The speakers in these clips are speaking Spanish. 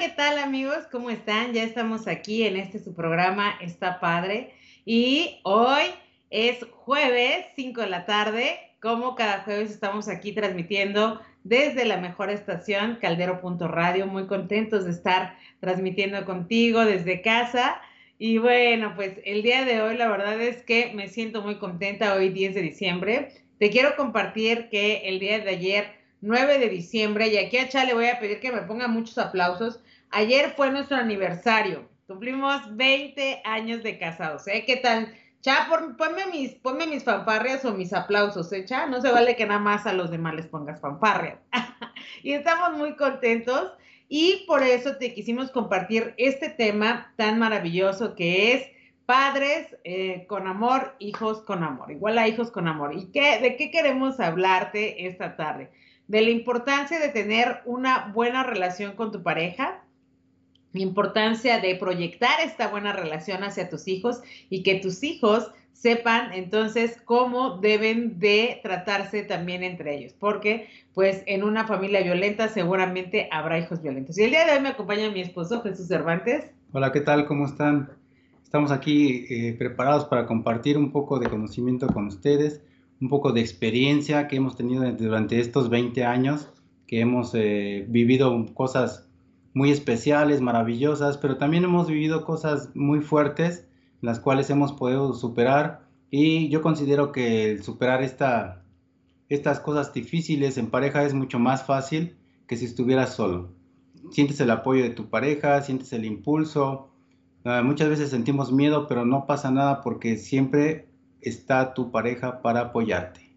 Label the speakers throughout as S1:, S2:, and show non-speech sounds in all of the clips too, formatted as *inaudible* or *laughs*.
S1: ¿qué tal amigos? ¿Cómo están? Ya estamos aquí en este su programa Está Padre y hoy es jueves 5 de la tarde. Como cada jueves estamos aquí transmitiendo desde la mejor estación, caldero.radio. Muy contentos de estar transmitiendo contigo desde casa. Y bueno, pues el día de hoy la verdad es que me siento muy contenta, hoy 10 de diciembre. Te quiero compartir que el día de ayer, 9 de diciembre, y aquí a Chale le voy a pedir que me ponga muchos aplausos. Ayer fue nuestro aniversario. Cumplimos 20 años de casados. ¿eh? ¿Qué tal? Cha, ponme mis, ponme mis fanfarrias o mis aplausos, ¿eh, Cha? No se vale que nada más a los demás les pongas fanfarrias. *laughs* y estamos muy contentos y por eso te quisimos compartir este tema tan maravilloso que es padres eh, con amor, hijos con amor, igual a hijos con amor. ¿Y qué, de qué queremos hablarte esta tarde? De la importancia de tener una buena relación con tu pareja, importancia de proyectar esta buena relación hacia tus hijos y que tus hijos sepan entonces cómo deben de tratarse también entre ellos, porque pues en una familia violenta seguramente habrá hijos violentos. Y el día de hoy me acompaña mi esposo Jesús Cervantes.
S2: Hola, ¿qué tal? ¿Cómo están? Estamos aquí eh, preparados para compartir un poco de conocimiento con ustedes, un poco de experiencia que hemos tenido durante estos 20 años, que hemos eh, vivido cosas muy especiales, maravillosas, pero también hemos vivido cosas muy fuertes, las cuales hemos podido superar y yo considero que superar esta, estas cosas difíciles en pareja es mucho más fácil que si estuvieras solo. Sientes el apoyo de tu pareja, sientes el impulso. Ah, muchas veces sentimos miedo, pero no pasa nada porque siempre está tu pareja para apoyarte.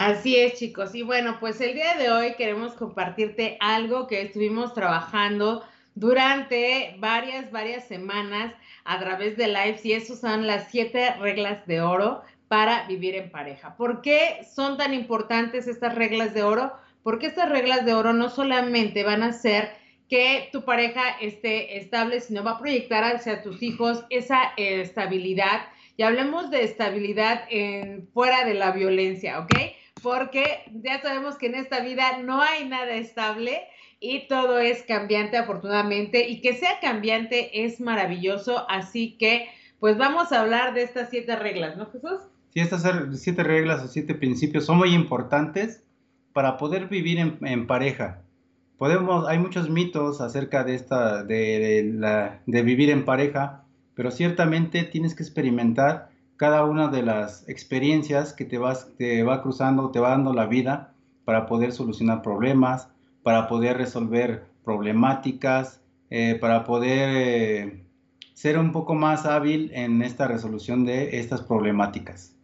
S1: Así es, chicos. Y bueno, pues el día de hoy queremos compartirte algo que estuvimos trabajando durante varias, varias semanas a través de lives y esas son las siete reglas de oro para vivir en pareja. ¿Por qué son tan importantes estas reglas de oro? Porque estas reglas de oro no solamente van a hacer que tu pareja esté estable, sino va a proyectar hacia tus hijos esa estabilidad. Y hablemos de estabilidad fuera de la violencia, ¿ok? Porque ya sabemos que en esta vida no hay nada estable y todo es cambiante afortunadamente y que sea cambiante es maravilloso, así que pues vamos a hablar de estas siete reglas, ¿no Jesús?
S2: Sí, estas siete reglas o siete principios son muy importantes para poder vivir en, pareja. Podemos, hay muchos mitos acerca de esta, de, la, de vivir en pareja, pero ciertamente tienes que experimentar cada una de las experiencias que te, vas, te va cruzando, te va dando la vida para poder solucionar problemas, para poder resolver problemáticas, eh, para poder eh, ser un poco más hábil en esta resolución de estas problemáticas.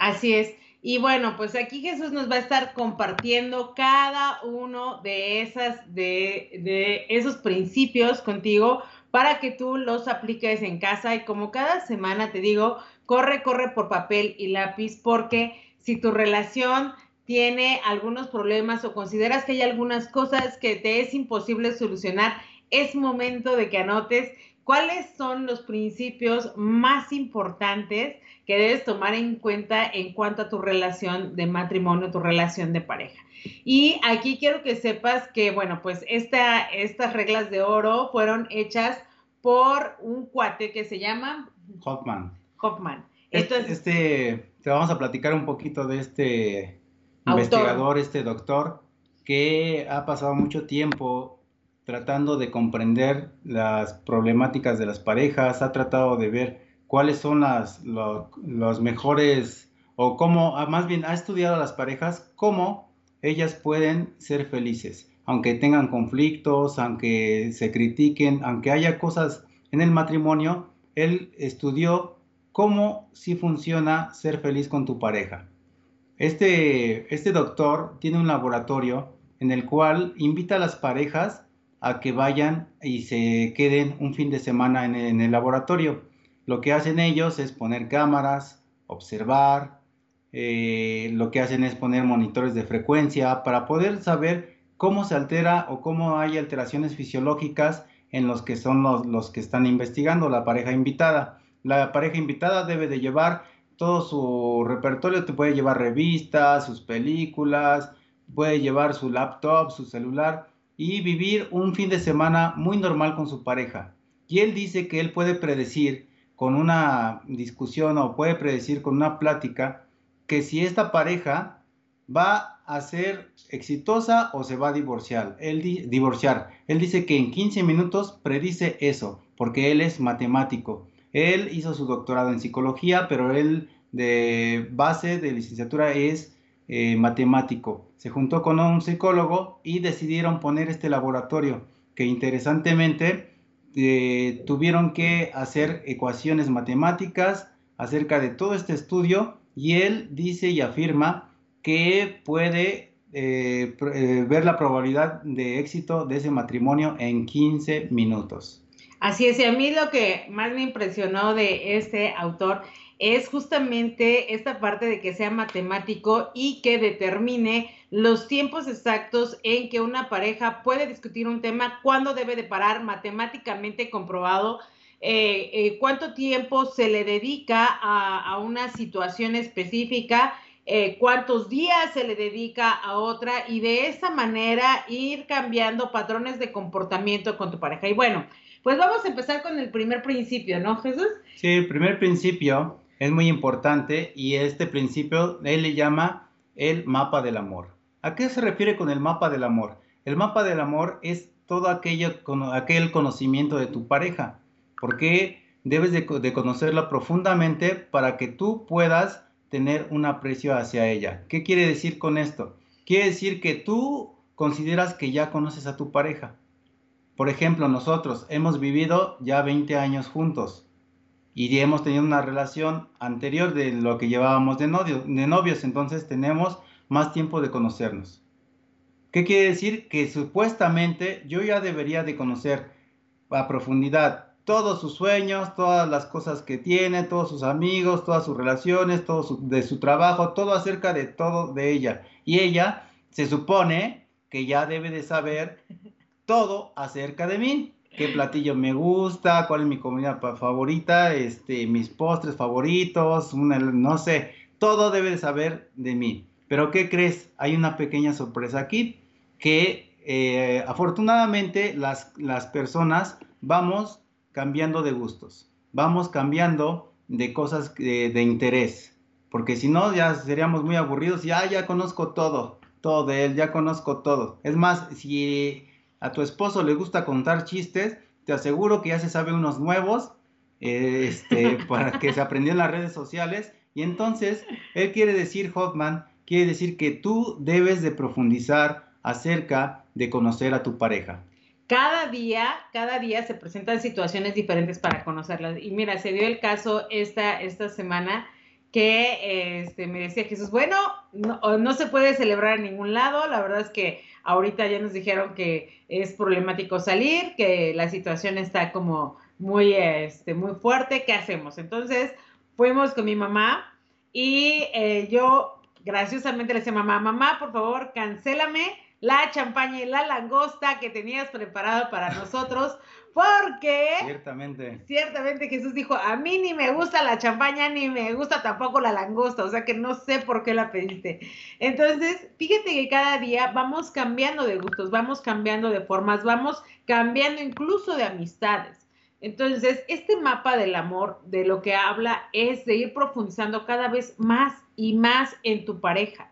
S1: Así es. Y bueno, pues aquí Jesús nos va a estar compartiendo cada uno de, esas, de, de esos principios contigo para que tú los apliques en casa y como cada semana te digo, corre, corre por papel y lápiz porque si tu relación tiene algunos problemas o consideras que hay algunas cosas que te es imposible solucionar, es momento de que anotes cuáles son los principios más importantes que debes tomar en cuenta en cuanto a tu relación de matrimonio, tu relación de pareja. Y aquí quiero que sepas que, bueno, pues esta, estas reglas de oro fueron hechas por un cuate que se llama
S2: Hoffman.
S1: Hoffman.
S2: Este, este, te vamos a platicar un poquito de este investigador, este doctor, que ha pasado mucho tiempo tratando de comprender las problemáticas de las parejas, ha tratado de ver cuáles son las, los mejores, o cómo, ah, más bien ha estudiado a las parejas, cómo ellas pueden ser felices, aunque tengan conflictos, aunque se critiquen, aunque haya cosas en el matrimonio, él estudió cómo sí funciona ser feliz con tu pareja. Este, este doctor tiene un laboratorio en el cual invita a las parejas a que vayan y se queden un fin de semana en, el laboratorio. Lo que hacen ellos es poner cámaras, observar, eh, lo que hacen es poner monitores de frecuencia para poder saber cómo se altera o cómo hay alteraciones fisiológicas en los que son los, los que están investigando la pareja invitada la pareja invitada debe de llevar todo su repertorio, te puede llevar revistas, sus películas, puede llevar su laptop, su celular, y vivir un fin de semana muy normal con su pareja. Y él dice que él puede predecir con una discusión o puede predecir con una plática que si esta pareja va a ser exitosa o se va a divorciar. Él, divorciar. él dice que en 15 minutos predice eso, porque él es matemático. Él hizo su doctorado en psicología, pero él de base de licenciatura es eh, matemático. Se juntó con un psicólogo y decidieron poner este laboratorio, que interesantemente eh, tuvieron que hacer ecuaciones matemáticas acerca de todo este estudio y él dice y afirma que puede eh, ver la probabilidad de éxito de ese matrimonio en 15 minutos.
S1: Así es, y a mí lo que más me impresionó de este autor es justamente esta parte de que sea matemático y que determine los tiempos exactos en que una pareja puede discutir un tema, cuándo debe de parar matemáticamente comprobado, eh, eh, cuánto tiempo se le dedica a, una situación específica, eh, cuántos días se le dedica a otra y de esa manera ir cambiando patrones de comportamiento con tu pareja. Y bueno, pues vamos a empezar con el primer principio, ¿no, Jesús?
S2: Sí, el primer principio es muy importante y este principio él le llama el mapa del amor. ¿A qué se refiere con el mapa del amor? El mapa del amor es todo aquello, aquel conocimiento de tu pareja, porque debes de, conocerla profundamente para que tú puedas tener un aprecio hacia ella. ¿Qué quiere decir con esto? Quiere decir que tú consideras que ya conoces a tu pareja. Por ejemplo, nosotros hemos vivido ya 20 años juntos y hemos tenido una relación anterior de lo que llevábamos de, de novios, entonces tenemos más tiempo de conocernos. ¿Qué quiere decir? Que supuestamente yo ya debería de conocer a profundidad todos sus sueños, todas las cosas que tiene, todos sus amigos, todas sus relaciones, todo de su trabajo, todo acerca de todo de ella. Y ella se supone que ya debe de saber todo acerca de mí. Qué platillo me gusta, cuál es mi comida favorita, este, mis postres favoritos, no sé, todo debe de saber de mí. Pero ¿qué crees? Hay una pequeña sorpresa aquí, que eh, afortunadamente las, las personas vamos cambiando de gustos, vamos cambiando de cosas de, interés, porque si no ya seríamos muy aburridos y ah, ya conozco todo, todo de él, ya conozco todo. Es más, si a tu esposo le gusta contar chistes, te aseguro que ya se sabe unos nuevos este, *laughs* para que se aprendió en las redes sociales. Y entonces, él quiere decir, Hoffman, quiere decir que tú debes de profundizar acerca de conocer a tu pareja.
S1: Cada día, cada día se presentan situaciones diferentes para conocerlas. Y mira, se dio el caso esta, esta semana que este, me decía Jesús, bueno, no, no, se puede celebrar en ningún lado, la verdad es que ahorita ya nos dijeron que es problemático salir, que la situación está como muy, este, muy fuerte, ¿qué hacemos? Entonces fuimos con mi mamá y eh, yo graciosamente le decía, mamá, mamá, por favor, cancélame la champaña y la langosta que tenías preparado para nosotros porque
S2: ciertamente,
S1: ciertamente Jesús dijo, a mí ni me gusta la champaña, ni me gusta tampoco la langosta, o sea que no sé por qué la pediste. Entonces, fíjate que cada día vamos cambiando de gustos, vamos cambiando de formas, vamos cambiando incluso de amistades. Entonces, este mapa del amor de lo que habla es de ir profundizando cada vez más y más en tu pareja.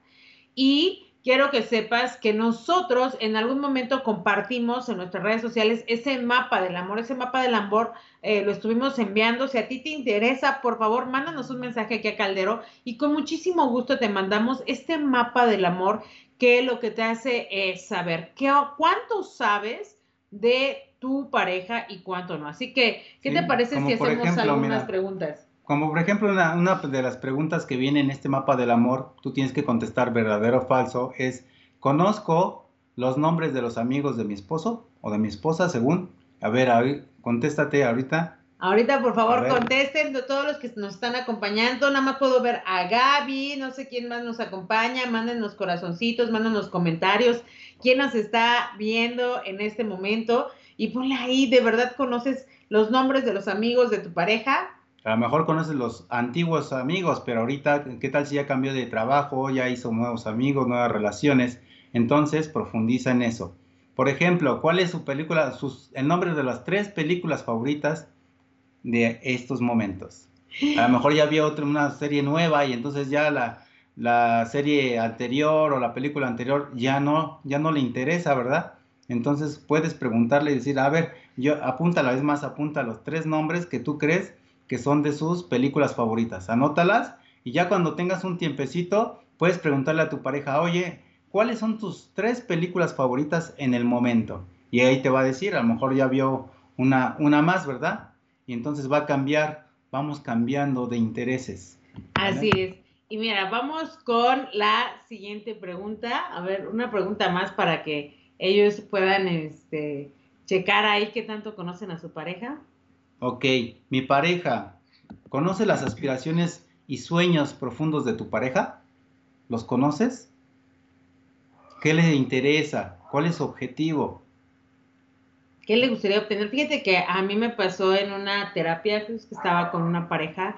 S1: Y quiero que sepas que nosotros en algún momento compartimos en nuestras redes sociales ese mapa del amor, ese mapa del amor eh, lo estuvimos enviando. Si a ti te interesa, por favor, mándanos un mensaje aquí a Caldero y con muchísimo gusto te mandamos este mapa del amor que lo que te hace es saber qué, cuánto sabes de tu pareja y cuánto no. Así que, ¿qué te parece si hacemos algunas preguntas?
S2: Como por ejemplo, una, de las preguntas que viene en este mapa del amor, tú tienes que contestar verdadero o falso, es, ¿conozco los nombres de los amigos de mi esposo o de mi esposa según? A ver, contéstate ahorita.
S1: Ahorita, por favor, contesten todos los que nos están acompañando. Nada más puedo ver a Gaby, no sé quién más nos acompaña. Mándenos corazoncitos, mándenos comentarios. ¿Quién nos está viendo en este momento? Y ponle ahí, ¿de verdad conoces los nombres de los amigos de tu pareja?
S2: A lo mejor conoces los antiguos amigos, pero ahorita, ¿qué tal si ya cambió de trabajo, ya hizo nuevos amigos, nuevas relaciones? Entonces, profundiza en eso. Por ejemplo, ¿cuál es su película, sus, el nombre de las tres películas favoritas de estos momentos? A lo mejor ya vio otra, una serie nueva y entonces ya la, la serie anterior o la película anterior ya no, ya no le interesa, ¿verdad? Entonces puedes preguntarle y decir, a ver, yo apunta la vez más, apunta los tres nombres que tú crees que son de sus películas favoritas. Anótalas y ya cuando tengas un tiempecito, puedes preguntarle a tu pareja, oye, ¿cuáles son tus tres películas favoritas en el momento? Y ahí te va a decir, a lo mejor ya vio una, una más, ¿verdad? Y entonces va a cambiar, vamos cambiando de intereses.
S1: Así es. Y mira, vamos con la siguiente pregunta. A ver, una pregunta más para que ellos puedan este, checar ahí qué tanto conocen a su pareja.
S2: Ok, mi pareja, ¿conoce las aspiraciones y sueños profundos de tu pareja? ¿Los conoces? ¿Qué le interesa? ¿Cuál es su objetivo?
S1: ¿Qué le gustaría obtener? Fíjate que a mí me pasó en una terapia que estaba con una pareja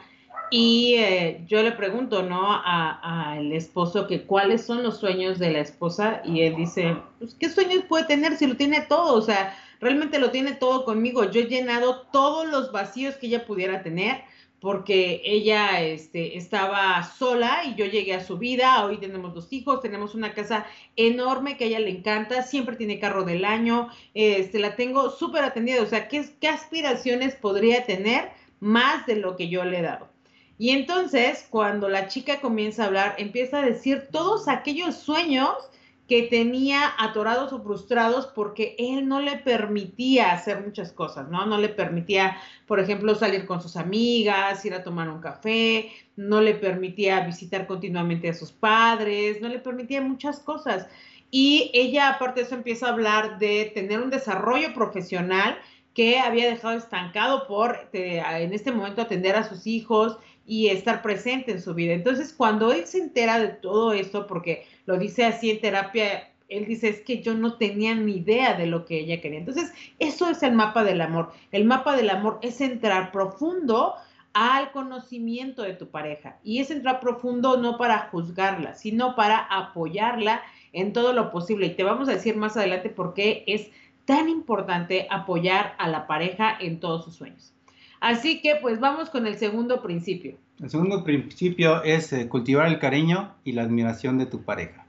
S1: y eh, yo le pregunto, ¿no? Al esposo que cuáles son los sueños de la esposa y él dice, pues, ¿qué sueños puede tener si lo tiene todo? O sea, realmente lo tiene todo conmigo. Yo he llenado todos los vacíos que ella pudiera tener porque ella este, estaba sola y yo llegué a su vida, hoy tenemos dos hijos, tenemos una casa enorme que a ella le encanta, siempre tiene carro del año, este, la tengo súper atendida, o sea, ¿qué, ¿qué aspiraciones podría tener más de lo que yo le he dado? Y entonces, cuando la chica comienza a hablar, empieza a decir todos aquellos sueños que tenía atorados o frustrados porque él no le permitía hacer muchas cosas, ¿no? No le permitía, por ejemplo, salir con sus amigas, ir a tomar un café, no le permitía visitar continuamente a sus padres, no le permitía muchas cosas. Y ella, aparte de eso, empieza a hablar de tener un desarrollo profesional que había dejado estancado por en este momento atender a sus hijos y estar presente en su vida. Entonces, cuando él se entera de todo esto, porque lo dice así en terapia, él dice, es que yo no tenía ni idea de lo que ella quería. Entonces, eso es el mapa del amor. El mapa del amor es entrar profundo al conocimiento de tu pareja. Y es entrar profundo no para juzgarla, sino para apoyarla en todo lo posible. Y te vamos a decir más adelante por qué es tan importante apoyar a la pareja en todos sus sueños. Así que pues vamos con el segundo principio.
S2: El segundo principio es eh, cultivar el cariño y la admiración de tu pareja.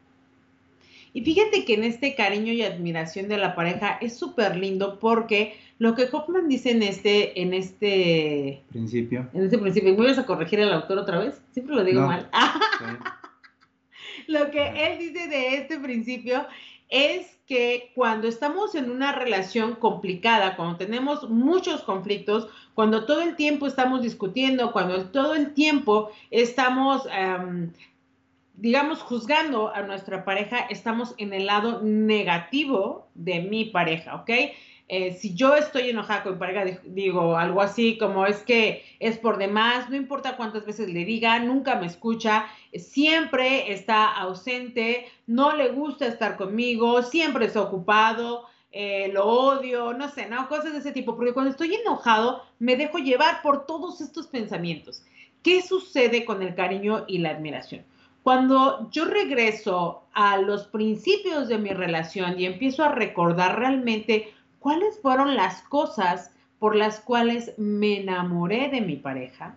S1: Y fíjate que en este cariño y admiración de la pareja es súper lindo porque lo que Hoffman dice en este, en este
S2: principio.
S1: En este principio, ¿me vas a corregir al autor otra vez? Siempre lo digo mal. *laughs* Lo que él dice de este principio es que cuando estamos en una relación complicada, cuando tenemos muchos conflictos, cuando todo el tiempo estamos discutiendo, cuando todo el tiempo estamos, em, digamos, juzgando a nuestra pareja, estamos en el lado negativo de mi pareja, ¿ok? Eh, si yo estoy enojada con mi pareja, digo algo así como es que es por demás, no importa cuántas veces le diga, nunca me escucha, siempre está ausente, no le gusta estar conmigo, siempre está ocupado, eh, lo odio, no sé, ¿no? Cosas de ese tipo, porque cuando estoy enojado me dejo llevar por todos estos pensamientos. ¿Qué sucede con el cariño y la admiración? Cuando yo regreso a los principios de mi relación y empiezo a recordar realmente cuáles fueron las cosas por las cuales me enamoré de mi pareja,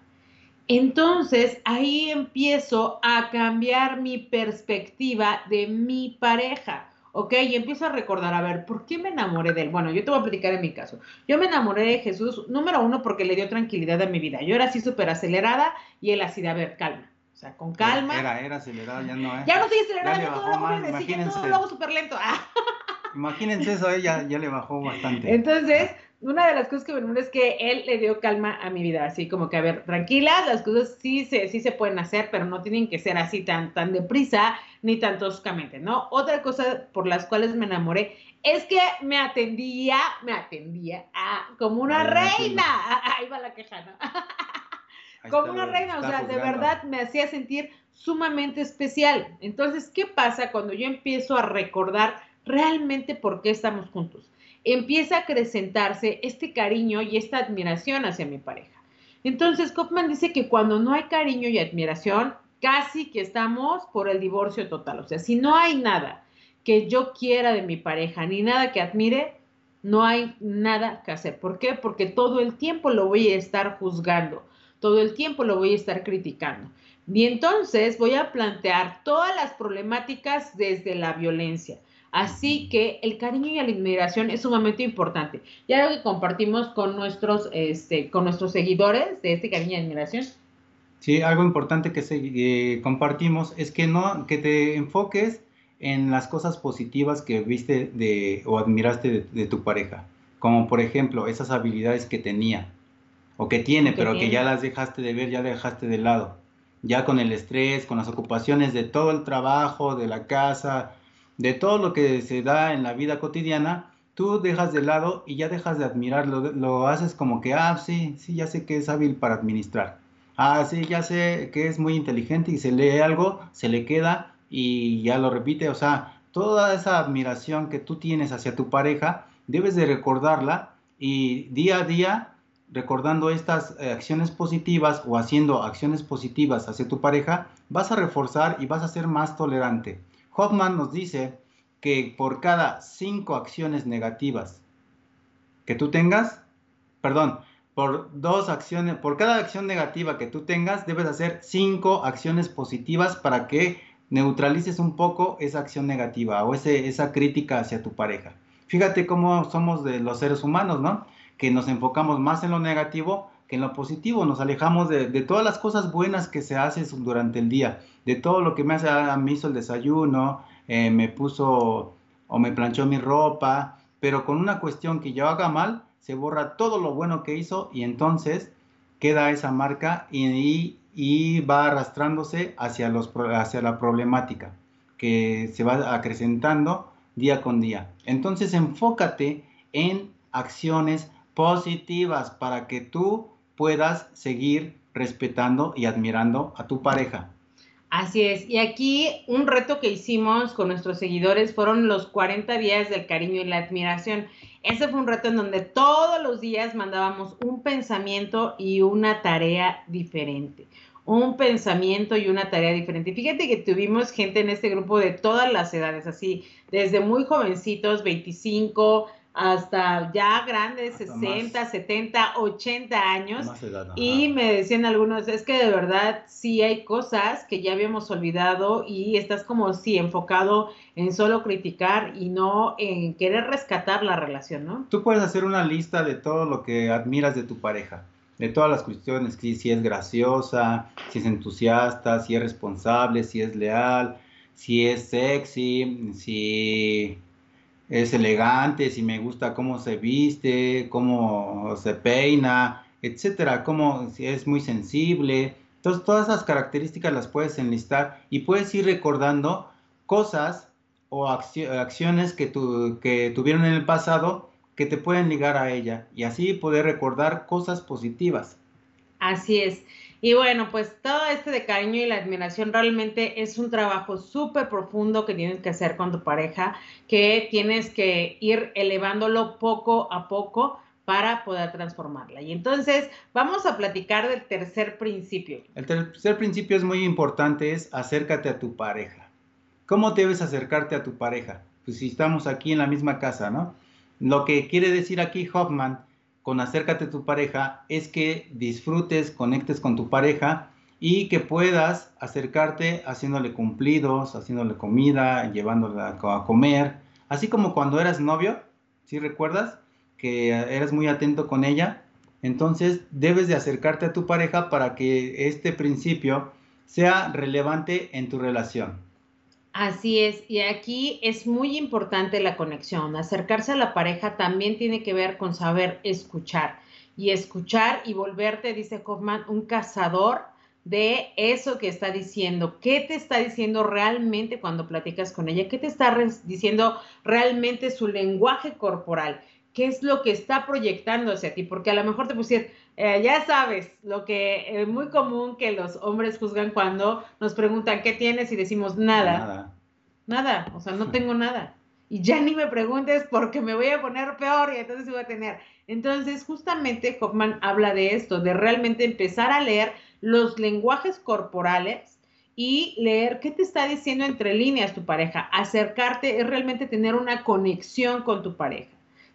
S1: entonces ahí empiezo a cambiar mi perspectiva de mi pareja. ¿ok? Y empiezo a recordar, a ver, ¿por qué me enamoré de él? Bueno, yo te voy a platicar en mi caso. Yo me enamoré de Jesús, número uno, porque le dio tranquilidad a mi vida. Yo era así súper acelerada y él así de, a ver, calma. O sea, con calma.
S2: Era, era acelerada, ya no, ¿eh?
S1: Ya no estoy acelerada, ya, todo lo hago, todo lo hago súper lento. Ah. *laughs*
S2: Imagínense eso, ella ya le bajó bastante.
S1: Entonces, una de las cosas que me es que él le dio calma a mi vida, así como que, a ver, tranquila, las cosas sí se, sí se pueden hacer, pero no tienen que ser así tan, tan deprisa ni tan toscamente, ¿no? Otra cosa por las cuales me enamoré es que me atendía, me atendía como una reina. *laughs* Ahí va la queja, ¿no? como una reina, o sea, de verdad me hacía sentir sumamente especial. Entonces, ¿qué pasa cuando yo empiezo a recordar realmente por qué estamos juntos. Empieza a acrecentarse este cariño y esta admiración hacia mi pareja. Entonces, Kaufman dice que cuando no hay cariño y admiración, casi que estamos por el divorcio total. O sea, si no hay nada que yo quiera de mi pareja, ni nada que admire, no hay nada que hacer. ¿Por qué? Porque todo el tiempo lo voy a estar juzgando, todo el tiempo lo voy a estar criticando. Y entonces voy a plantear todas las problemáticas desde la violencia. Así que el cariño y la admiración es sumamente importante. Ya lo que compartimos con nuestros, este, con nuestros seguidores de este cariño y admiración.
S2: Sí, algo importante que eh, compartimos es que no, que te enfoques en las cosas positivas que viste de, o admiraste de, tu pareja, como por ejemplo esas habilidades que tenía o que tiene, pero que ya las dejaste de ver, ya dejaste de lado, ya con el estrés, con las ocupaciones de todo el trabajo, de la casa, de todo lo que se da en la vida cotidiana, tú dejas de lado y ya dejas de admirarlo, lo haces como que, ah, sí, sí, ya sé que es hábil para administrar. Ah, sí, ya sé que es muy inteligente y se lee algo, se le queda y ya lo repite, o sea, toda esa admiración que tú tienes hacia tu pareja, debes de recordarla y día a día, recordando estas eh, acciones positivas o haciendo acciones positivas hacia tu pareja, vas a reforzar y vas a ser más tolerante. Hoffman nos dice que por cada cinco acciones negativas que tú tengas, perdón, por dos acciones, por cada acción negativa que tú tengas, debes hacer cinco acciones positivas para que neutralices un poco esa acción negativa o ese, esa crítica hacia tu pareja. Fíjate cómo somos de los seres humanos, ¿no? Que nos enfocamos más en lo negativo que en lo positivo, nos alejamos de, todas las cosas buenas que se hacen durante el día, de todo lo que me, ah, hizo el desayuno, eh, me puso o me planchó mi ropa, pero con una cuestión que yo haga mal, se borra todo lo bueno que hizo y entonces queda esa marca y, va arrastrándose hacia la problemática que se va acrecentando día con día. Entonces enfócate en acciones positivas para que tú puedas seguir respetando y admirando a tu pareja.
S1: Así es. Y aquí un reto que hicimos con nuestros seguidores fueron los 40 días del cariño y la admiración. Ese fue un reto en donde todos los días mandábamos un pensamiento y una tarea diferente un pensamiento y una tarea diferente. Fíjate que tuvimos gente en este grupo de todas las edades, así, desde muy jovencitos, 25, hasta ya grandes, 60, 70, 80 años. y me decían algunos, es que de verdad sí hay cosas que ya habíamos olvidado y estás como sí enfocado en solo criticar y no en querer rescatar la relación, ¿no?
S2: Tú puedes hacer una lista de todo lo que admiras de tu pareja de todas las cuestiones, si es graciosa, si es entusiasta, si es responsable, si es leal, si es sexy, si es elegante, si me gusta cómo se viste, cómo se peina, etcétera, cómo si es muy sensible. Entonces, todas esas características las puedes enlistar y puedes ir recordando cosas o acciones que, que tuvieron en el pasado que te pueden ligar a ella y así poder recordar cosas positivas.
S1: Así es. Y bueno, pues todo este de cariño y la admiración realmente es un trabajo súper profundo que tienes que hacer con tu pareja, que tienes que ir elevándolo poco a poco para poder transformarla. Y entonces vamos a platicar del tercer principio.
S2: El tercer principio es muy importante, es acércate a tu pareja. ¿Cómo debes acercarte a tu pareja? Pues si estamos aquí en la misma casa, ¿no? Lo que quiere decir aquí Hoffman con acércate a tu pareja es que disfrutes, conectes con tu pareja y que puedas acercarte haciéndole cumplidos, haciéndole comida, llevándola a comer, así como cuando eras novio, si recuerdas que eras muy atento con ella, entonces debes de acercarte a tu pareja para que este principio sea relevante en tu relación.
S1: Así es, y aquí es muy importante la conexión. Acercarse a la pareja también tiene que ver con saber escuchar. Y escuchar y volverte, dice Hoffman, un cazador de eso que está diciendo. ¿Qué te está diciendo realmente cuando platicas con ella? ¿Qué te está diciendo realmente su lenguaje corporal? ¿Qué es lo que está proyectando hacia ti? Porque a lo mejor te pusieron, eh, ya sabes, lo que es muy común que los hombres juzgan cuando nos preguntan qué tienes y decimos nada. Nada. Nada, o sea, no tengo nada. Y ya ni me preguntes porque me voy a poner peor y entonces voy a tener. Entonces, justamente Hoffman habla de esto, de realmente empezar a leer los lenguajes corporales y leer qué te está diciendo entre líneas tu pareja. Acercarte es realmente tener una conexión con tu pareja,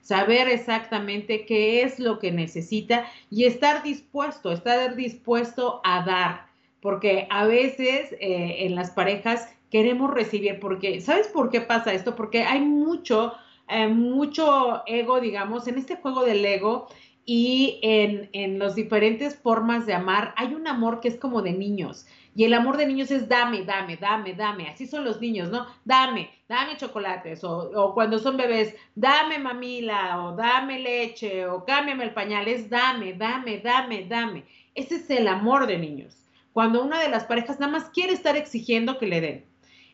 S1: saber exactamente qué es lo que necesita y estar dispuesto, estar dispuesto a dar, porque a veces eh, en las parejas queremos recibir, porque, ¿sabes por qué pasa esto? Porque hay mucho, eh, mucho ego, digamos, en este juego del ego y en, en las diferentes formas de amar, hay un amor que es como de niños. Y el amor de niños es dame, dame, dame, dame. Así son los niños, ¿no? Dame, dame chocolates. O, cuando son bebés, dame mamila, o dame leche, o cámbiame el pañal. Es dame, dame, dame, dame. Ese es el amor de niños. Cuando una de las parejas nada más quiere estar exigiendo que le den.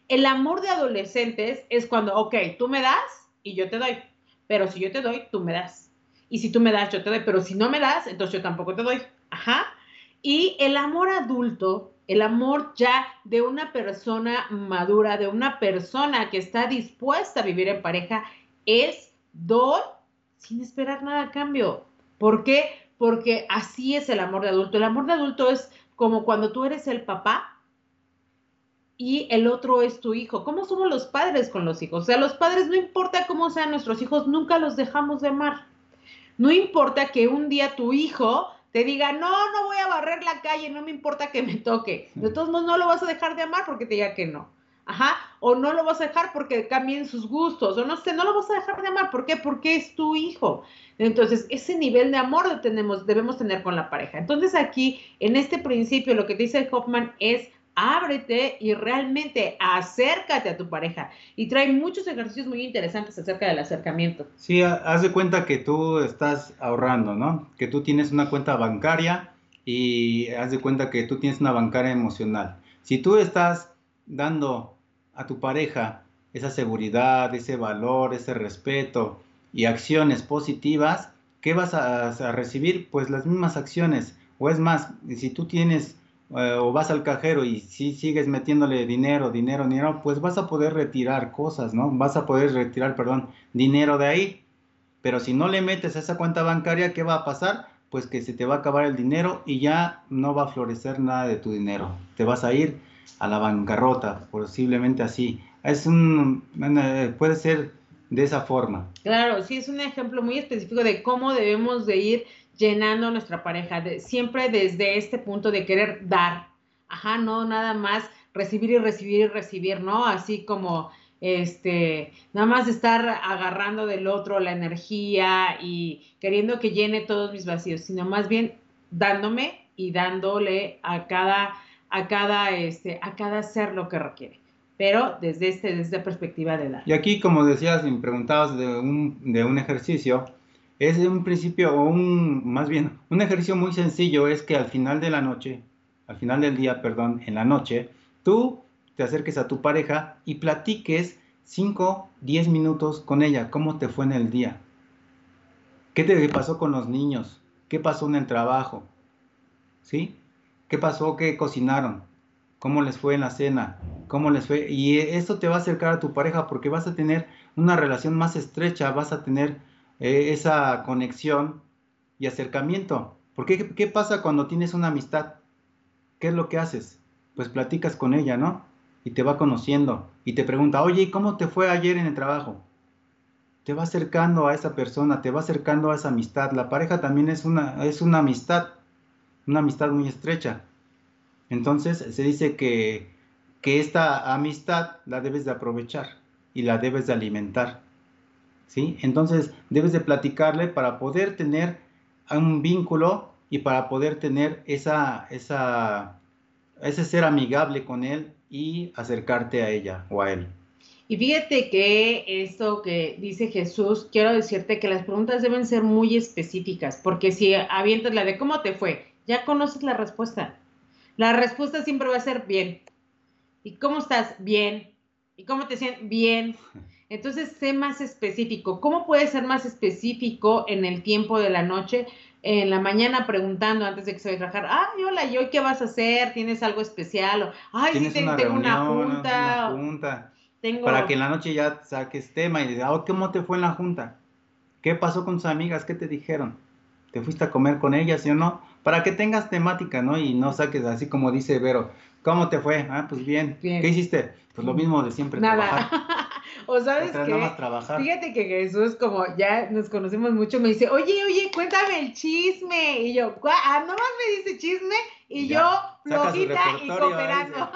S1: El amor de adolescentes es cuando, ok, tú me das y yo te doy. Pero si yo te doy, tú me das. Y si tú me das, yo te doy. Pero si no me das, entonces yo tampoco te doy. Ajá. Y el amor adulto el amor ya de una persona madura, de una persona que está dispuesta a vivir en pareja, es doy sin esperar nada a cambio. ¿Por qué? Porque así es el amor de adulto. El amor de adulto es como cuando tú eres el papá y el otro es tu hijo. ¿Cómo somos los padres con los hijos? O sea, los padres, no importa cómo sean nuestros hijos, nunca los dejamos de amar. No importa que un día tu hijo te diga, no, no voy a barrer la calle, no me importa que me toque. De todos modos, no lo vas a dejar de amar porque te diga que no. Ajá, o no lo vas a dejar porque cambien sus gustos, o no sé, no lo vas a dejar de amar. ¿Por qué? Porque es tu hijo. Entonces, ese nivel de amor tenemos, debemos tener con la pareja. Entonces, aquí, en este principio, lo que dice Hoffman es ábrete y realmente acércate a tu pareja. Y trae muchos ejercicios muy interesantes acerca del acercamiento.
S2: Sí, haz de cuenta que tú estás ahorrando, ¿no? Que tú tienes una cuenta bancaria y haz de cuenta que tú tienes una bancaria emocional. Si tú estás dando a tu pareja esa seguridad, ese valor, ese respeto y acciones positivas, ¿qué vas a, a recibir? Pues las mismas acciones. O es más, si tú tienes eh, o vas al cajero y si sigues metiéndole dinero, dinero, dinero, pues vas a poder retirar cosas, ¿no? Vas a poder retirar, perdón, dinero de ahí. Pero si no le metes a esa cuenta bancaria, ¿qué va a pasar? Pues que se te va a acabar el dinero y ya no va a florecer nada de tu dinero. Te vas a ir a la bancarrota, posiblemente así. Es un, puede ser de esa forma.
S1: Claro, sí, es un ejemplo muy específico de cómo debemos de ir llenando nuestra pareja, siempre desde este punto de querer dar, ajá, no nada más recibir y recibir y recibir, ¿no? Así como, este, nada más estar agarrando del otro la energía y queriendo que llene todos mis vacíos, sino más bien dándome y dándole a cada, a cada, este, a cada ser lo que requiere pero desde, este, desde esta perspectiva de dar.
S2: Y aquí, como decías, me preguntabas de un, de un ejercicio, es un principio, o un, más bien, un ejercicio muy sencillo es que al final de la noche, al final del día, perdón, en la noche, tú te acerques a tu pareja y platiques 5, 10 minutos con ella, cómo te fue en el día, qué te pasó con los niños, qué pasó en el trabajo, ¿sí? ¿Qué pasó? ¿Qué cocinaron? ¿Cómo les fue en la cena? ¿Cómo les fue? Y esto te va a acercar a tu pareja porque vas a tener una relación más estrecha, vas a tener eh, esa conexión y acercamiento. Porque ¿qué pasa cuando tienes una amistad? ¿Qué es lo que haces? Pues platicas con ella, ¿no? Y te va conociendo y te pregunta, oye, ¿y cómo te fue ayer en el trabajo? Te va acercando a esa persona, te va acercando a esa amistad. La pareja también es una, es una amistad, una amistad muy estrecha. Entonces se dice que, que esta amistad la debes de aprovechar y la debes de alimentar. ¿Sí? Entonces debes de platicarle para poder tener un vínculo y para poder tener esa, esa, ese ser amigable con él y acercarte a ella o a él.
S1: Y fíjate que esto que dice Jesús, quiero decirte que las preguntas deben ser muy específicas, porque si avientas la de cómo te fue, ya conoces la respuesta. La respuesta siempre va a ser bien. ¿Y cómo estás? Bien. ¿Y cómo te sientes? Bien. *laughs* Entonces, sé más específico. ¿Cómo puedes ser más específico en el tiempo de la noche? En la mañana preguntando antes de que se vaya a trabajar, ay, hola, ¿y hoy qué vas a hacer? ¿Tienes algo especial? O, ay, sí, tengo una junta.
S2: Una junta. Para que en la noche ya saques tema y digas, oh, ¿cómo te fue en la junta? ¿Qué pasó con tus amigas? ¿Qué te dijeron? ¿Te fuiste a comer con ellas, sí o no? Para que tengas temática, ¿no? Y no saques así como dice Vero, ¿Cómo te fue? Ah, pues bien. ¿Qué hiciste? Pues lo mismo de siempre.
S1: Nada. *laughs* o sabes que, fíjate que Jesús, como ya nos conocemos mucho, me dice, oye, oye, cuéntame el chisme. Y yo, ah, nomás me dice chisme y yo flojita y cooperando.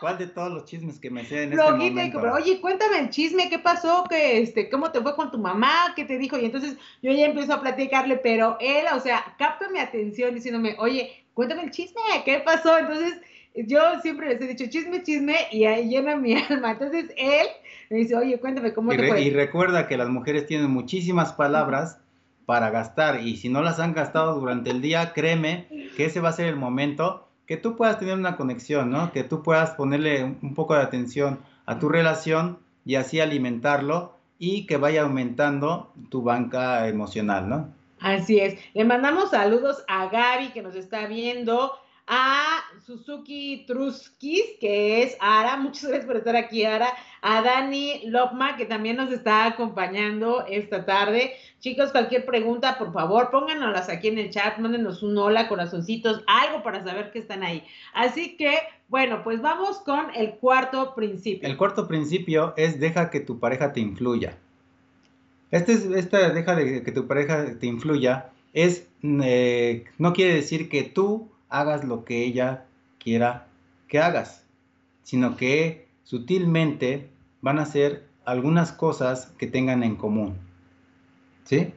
S2: ¿Cuál de todos los chismes que me sé en este momento? y
S1: Oye, cuéntame el chisme, ¿qué pasó? ¿Qué, este, ¿Cómo te fue con tu mamá? ¿Qué te dijo? Y entonces yo ya empiezo a platicarle, pero él, o sea, capta mi atención diciéndome, oye, cuéntame el chisme, ¿qué pasó? Entonces yo siempre les he dicho chisme, chisme, y ahí llena mi *laughs* alma. Entonces él me dice, oye, cuéntame cómo te fue.
S2: Y recuerda que las mujeres tienen muchísimas palabras para gastar, y si no las han gastado durante el día, créeme que ese va a ser el momento que tú puedas tener una conexión, ¿no? Que tú puedas ponerle un poco de atención a tu relación y así alimentarlo y que vaya aumentando tu banca emocional, ¿no?
S1: Así es. Le mandamos saludos a Gaby que nos está viendo, a Suzuki Truskis, que es Ara, muchas gracias por estar aquí, Ara, a Dani Lopma, que también nos está acompañando esta tarde. Chicos, cualquier pregunta, por favor, pónganoslas aquí en el chat, mándenos un hola, corazoncitos, algo para saber que están ahí. Así que, bueno, pues vamos con el cuarto principio.
S2: El cuarto principio es deja que tu pareja te influya. Este es, esta deja de que tu pareja te influya es, eh, no quiere decir que tú hagas lo que ella quiera que hagas, sino que sutilmente van a hacer algunas cosas que tengan en común. ¿Sí?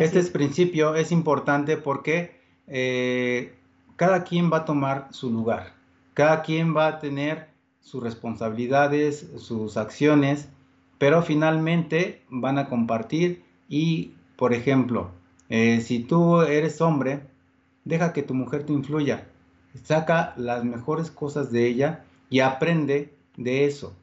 S2: este principio es importante porque eh, cada quien va a tomar su lugar, cada quien va a tener sus responsabilidades, sus acciones, pero finalmente van a compartir y, por ejemplo, eh, si tú eres hombre, Deja que tu mujer te influya. Saca las mejores cosas de ella y aprende de eso.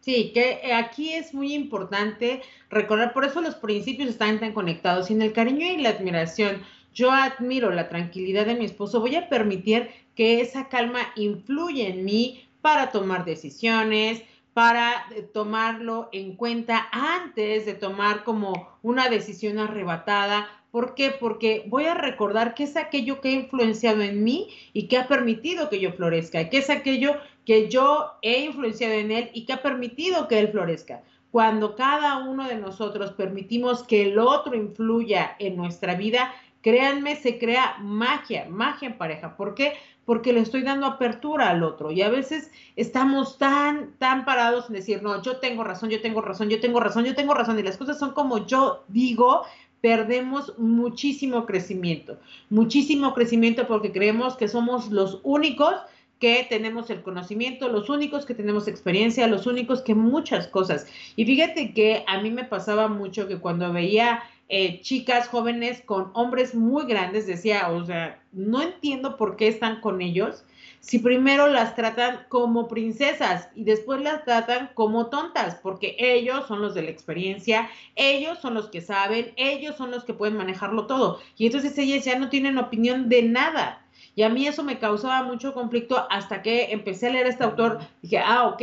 S1: Sí, que aquí es muy importante recordar, por eso los principios están tan conectados. Sin el cariño y la admiración, yo admiro la tranquilidad de mi esposo, voy a permitir que esa calma influya en mí para tomar decisiones, para eh, tomarlo en cuenta antes de tomar como una decisión arrebatada, ¿Por qué? Porque voy a recordar qué es aquello que ha influenciado en mí y que ha permitido que yo florezca, qué es aquello que yo he influenciado en él y que ha permitido que él florezca. Cuando cada uno de nosotros permitimos que el otro influya en nuestra vida, créanme, se crea magia, magia en pareja. ¿Por qué? Porque le estoy dando apertura al otro. Y a veces estamos tan, tan parados en decir, no, yo tengo razón, yo tengo razón, yo tengo razón, yo tengo razón. Y las cosas son como yo digo perdemos muchísimo crecimiento, muchísimo crecimiento porque creemos que somos los únicos que tenemos el conocimiento, los únicos que tenemos experiencia, los únicos que muchas cosas. Y fíjate que a mí me pasaba mucho que cuando veía eh, chicas jóvenes con hombres muy grandes, decía, o sea, no entiendo por qué están con ellos si primero las tratan como princesas y después las tratan como tontas, porque ellos son los de la experiencia, ellos son los que saben, ellos son los que pueden manejarlo todo. Y entonces ellas ya no tienen opinión de nada. Y a mí eso me causaba mucho conflicto hasta que empecé a leer a este autor. Dije, ah, ok,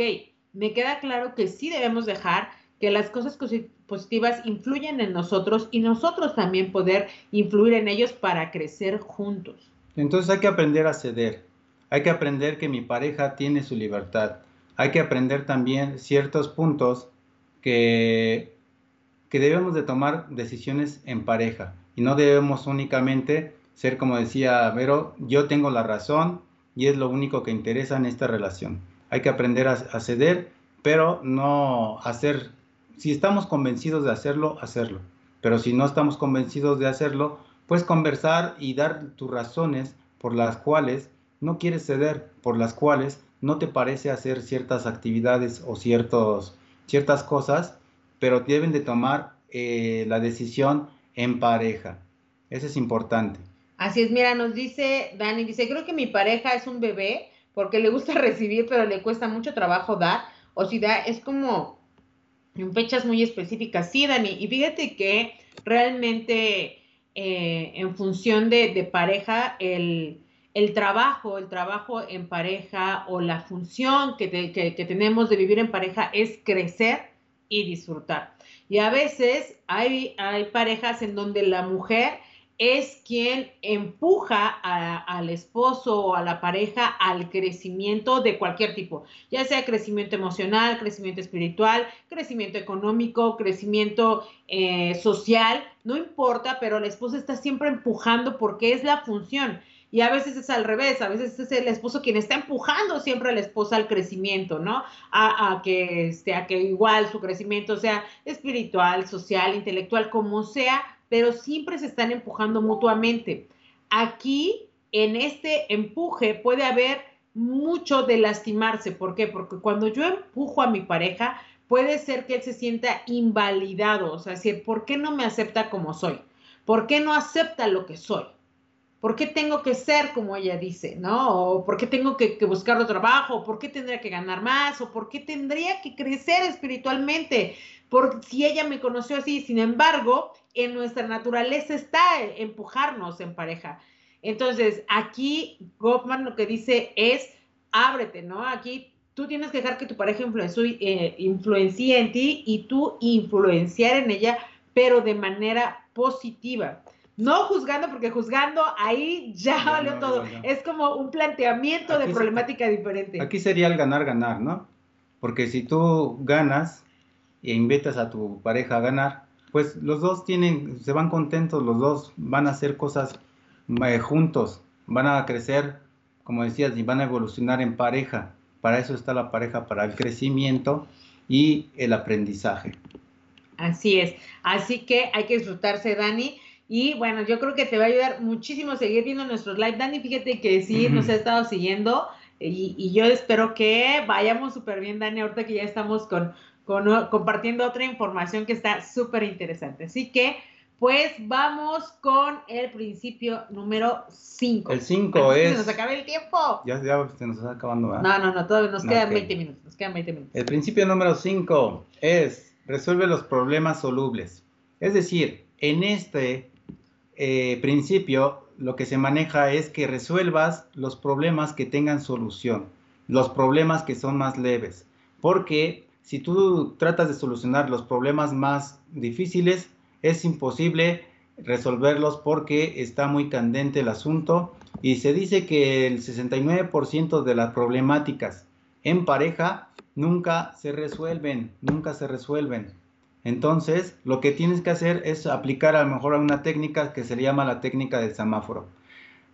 S1: me queda claro que sí debemos dejar que las cosas positivas influyen en nosotros y nosotros también poder influir en ellos para crecer juntos.
S2: Entonces hay que aprender a ceder hay que aprender que mi pareja tiene su libertad. Hay que aprender también ciertos puntos que, que debemos de tomar decisiones en pareja. Y no debemos únicamente ser como decía Vero, yo tengo la razón y es lo único que interesa en esta relación. Hay que aprender a, a ceder, pero no hacer, si estamos convencidos de hacerlo, hacerlo. Pero si no estamos convencidos de hacerlo, pues conversar y dar tus razones por las cuales no quieres ceder, por las cuales no te parece hacer ciertas actividades o ciertos, ciertas cosas, pero deben de tomar eh, la decisión en pareja. Eso es importante.
S1: Así es, mira, nos dice Dani, dice, creo que mi pareja es un bebé porque le gusta *laughs* recibir, pero le cuesta mucho trabajo dar. O si da, es como en fechas muy específicas. Sí, Dani, y fíjate que realmente eh, en función de, de pareja, el el trabajo, el trabajo en pareja o la función que, tenemos de vivir en pareja es crecer y disfrutar. Y a veces hay, hay parejas en donde la mujer es quien empuja al esposo o a la pareja al crecimiento de cualquier tipo, ya sea crecimiento emocional, crecimiento espiritual, crecimiento económico, crecimiento eh, social, no importa, pero la esposa está siempre empujando porque es la función. Y a veces es al revés, a veces es el esposo quien está empujando siempre a la esposa al crecimiento, ¿no? A, que, este, a que igual su crecimiento sea espiritual, social, intelectual, como sea, pero siempre se están empujando mutuamente. Aquí, en este empuje, puede haber mucho de lastimarse. ¿Por qué? Porque cuando yo empujo a mi pareja, puede ser que él se sienta invalidado, o sea, decir, ¿por qué no me acepta como soy? ¿Por qué no acepta lo que soy? ¿Por qué tengo que ser como ella dice? ¿No? ¿O por qué tengo que, buscar otro trabajo? ¿O por qué tendría que ganar más? ¿O por qué tendría que crecer espiritualmente? Por si ella me conoció así. Sin embargo, en nuestra naturaleza está empujarnos en pareja. Entonces, aquí Goffman lo que dice es, ábrete, ¿no? Aquí tú tienes que dejar que tu pareja influencie, eh, influencie en ti y tú influenciar en ella, pero de manera positiva. No juzgando, porque juzgando ahí ya, valió todo. Es como un planteamiento de problemática diferente.
S2: Aquí sería el ganar-ganar, ¿no? Porque si tú ganas e invitas a tu pareja a ganar, pues los dos tienen, se van contentos, los dos van a hacer cosas eh, juntos, van a crecer, como decías, y van a evolucionar en pareja. Para eso está la pareja, para el crecimiento y el aprendizaje.
S1: Así es. Así que hay que disfrutarse, Dani. Y bueno, yo creo que te va a ayudar muchísimo seguir viendo nuestros live. Dani, fíjate que sí, nos ha estado siguiendo y, y yo espero que vayamos súper bien, Dani, ahorita que ya estamos con compartiendo otra información que está súper interesante. Así que, pues vamos con el principio número 5.
S2: El 5 es...
S1: Se nos acaba el tiempo.
S2: Ya, ya se nos está acabando.
S1: ¿verdad? No, no, no, todavía nos quedan 20 minutos. Nos quedan 20 minutos.
S2: El principio número 5 es resuelve los problemas solubles. Es decir, en este eh, principio lo que se maneja es que resuelvas los problemas que tengan solución, los problemas que son más leves. Porque si tú tratas de solucionar los problemas más difíciles, es imposible resolverlos porque está muy candente el asunto y se dice que el 69% de las problemáticas en pareja nunca se resuelven, nunca se resuelven. Entonces, lo que tienes que hacer es aplicar a lo mejor una técnica que se llama la técnica del semáforo.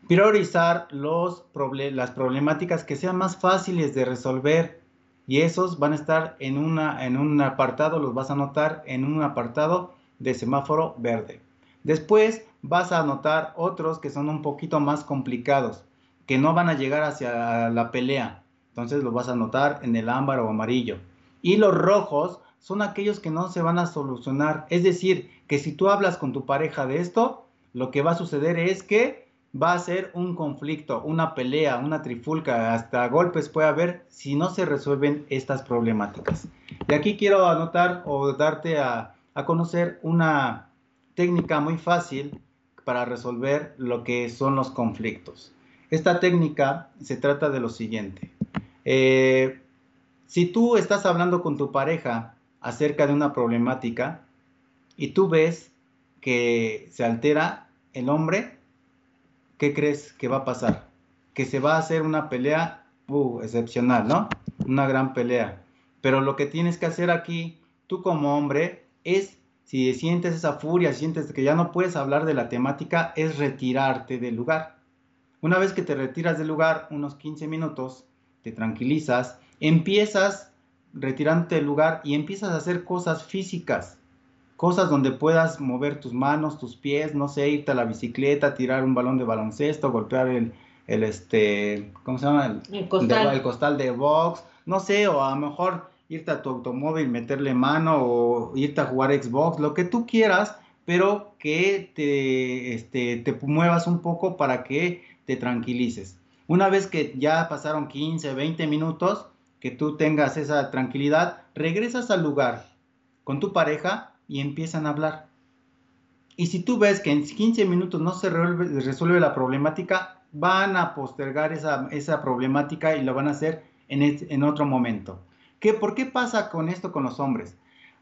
S2: Priorizar las problemáticas que sean más fáciles de resolver y esos van a estar en, en un apartado, los vas a anotar en un apartado de semáforo verde. Después vas a anotar otros que son un poquito más complicados, que no van a llegar hacia la pelea. Entonces los vas a anotar en el ámbar o amarillo. Y los rojos son aquellos que no se van a solucionar. Es decir, que si tú hablas con tu pareja de esto, lo que va a suceder es que va a ser un conflicto, una pelea, una trifulca, hasta golpes puede haber si no se resuelven estas problemáticas. De aquí quiero anotar o darte a, conocer una técnica muy fácil para resolver lo que son los conflictos. Esta técnica se trata de lo siguiente. Eh, si tú estás hablando con tu pareja acerca de una problemática y tú ves que se altera el hombre, ¿qué crees que va a pasar? Que se va a hacer una pelea uh, excepcional, ¿no? Una gran pelea. Pero lo que tienes que hacer aquí, tú como hombre, es, si sientes esa furia, sientes que ya no puedes hablar de la temática, es retirarte del lugar. Una vez que te retiras del lugar, unos 15 minutos, te tranquilizas, empiezas retirándote del lugar y empiezas a hacer cosas físicas cosas donde puedas mover tus manos, tus pies, no sé, irte a la bicicleta, tirar un balón de baloncesto, golpear el, el este, ¿cómo se llama?
S1: El, costal.
S2: el costal de box, no sé, o a lo mejor irte a tu automóvil, meterle mano o irte a jugar Xbox, lo que tú quieras, pero que te, este, te muevas un poco para que te tranquilices. Una vez que ya pasaron 15, 20 minutos, que tú tengas esa tranquilidad, regresas al lugar con tu pareja y empiezan a hablar. Y si tú ves que en 15 minutos no se resuelve, la problemática, van a postergar esa, esa, problemática y lo van a hacer en, en otro momento. ¿Qué, ¿Por qué pasa con esto con los hombres?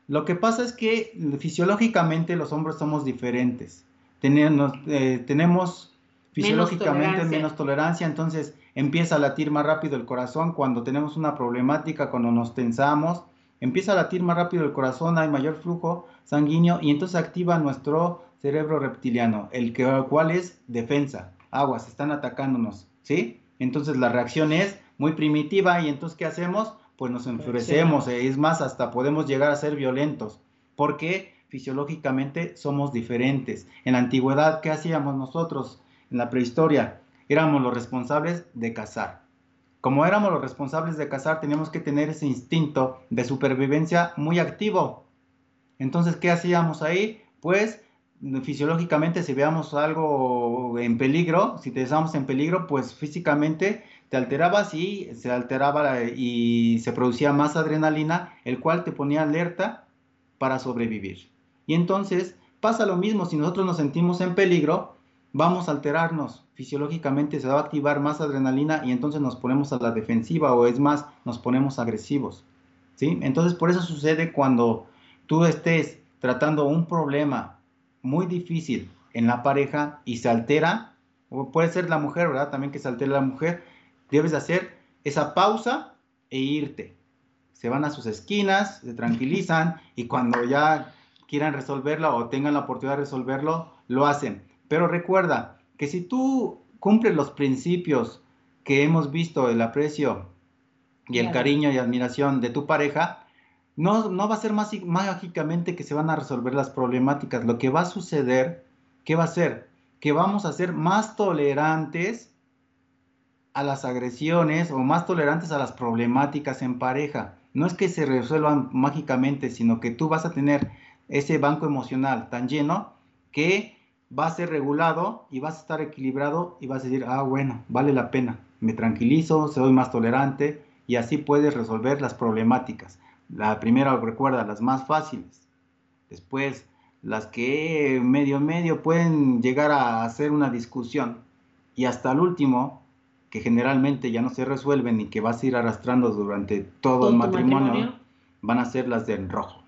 S2: Lo que pasa es que fisiológicamente los hombres somos diferentes. tenemos, eh, tenemos fisiológicamente menos tolerancia. entonces empieza a latir más rápido el corazón cuando tenemos una problemática, cuando nos tensamos, empieza a latir más rápido el corazón, hay mayor flujo sanguíneo y entonces activa nuestro cerebro reptiliano, el que, cual es defensa, aguas, están atacándonos, ¿sí? Entonces la reacción es muy primitiva y entonces ¿qué hacemos? Pues nos enfurecemos, eh, es más, hasta podemos llegar a ser violentos, porque fisiológicamente somos diferentes. En la antigüedad, ¿qué hacíamos nosotros? En la prehistoria, éramos los responsables de cazar. Como éramos los responsables de cazar, teníamos que tener ese instinto de supervivencia muy activo. Entonces, ¿qué hacíamos ahí? Pues fisiológicamente si veamos algo en peligro, si te estábamos en peligro, pues físicamente te alterabas y se alteraba y se producía más adrenalina, el cual te ponía alerta para sobrevivir. Y entonces pasa lo mismo, si nosotros nos sentimos en peligro, vamos a alterarnos, fisiológicamente se va a activar más adrenalina y entonces nos ponemos a la defensiva o es más, nos ponemos agresivos. ¿sí? Entonces por eso sucede cuando tú estés tratando un problema muy difícil en la pareja y se altera, o puede ser la mujer, ¿verdad? También que se altere la mujer, debes hacer esa pausa e irte. Se van a sus esquinas, se tranquilizan y cuando ya quieran resolverlo o tengan la oportunidad de resolverlo, lo hacen. Pero recuerda que si tú cumples los principios que hemos visto, el aprecio y el cariño y admiración de tu pareja, no, no va a ser más mágicamente que se van a resolver las problemáticas. Lo que va a suceder, ¿qué va a ser? Que vamos a ser más tolerantes a las agresiones o más tolerantes a las problemáticas en pareja. No es que se resuelvan mágicamente, sino que tú vas a tener ese banco emocional tan lleno que va a ser regulado y vas a estar equilibrado y vas a decir, ah, bueno, vale la pena, me tranquilizo, soy más tolerante y así puedes resolver las problemáticas. La primera, recuerda, las más fáciles. Después, las que medio medio pueden llegar a hacer una discusión. Y hasta el último, que generalmente ya no se resuelven y que vas a ir arrastrando durante todo, el matrimonio, van a ser las del rojo.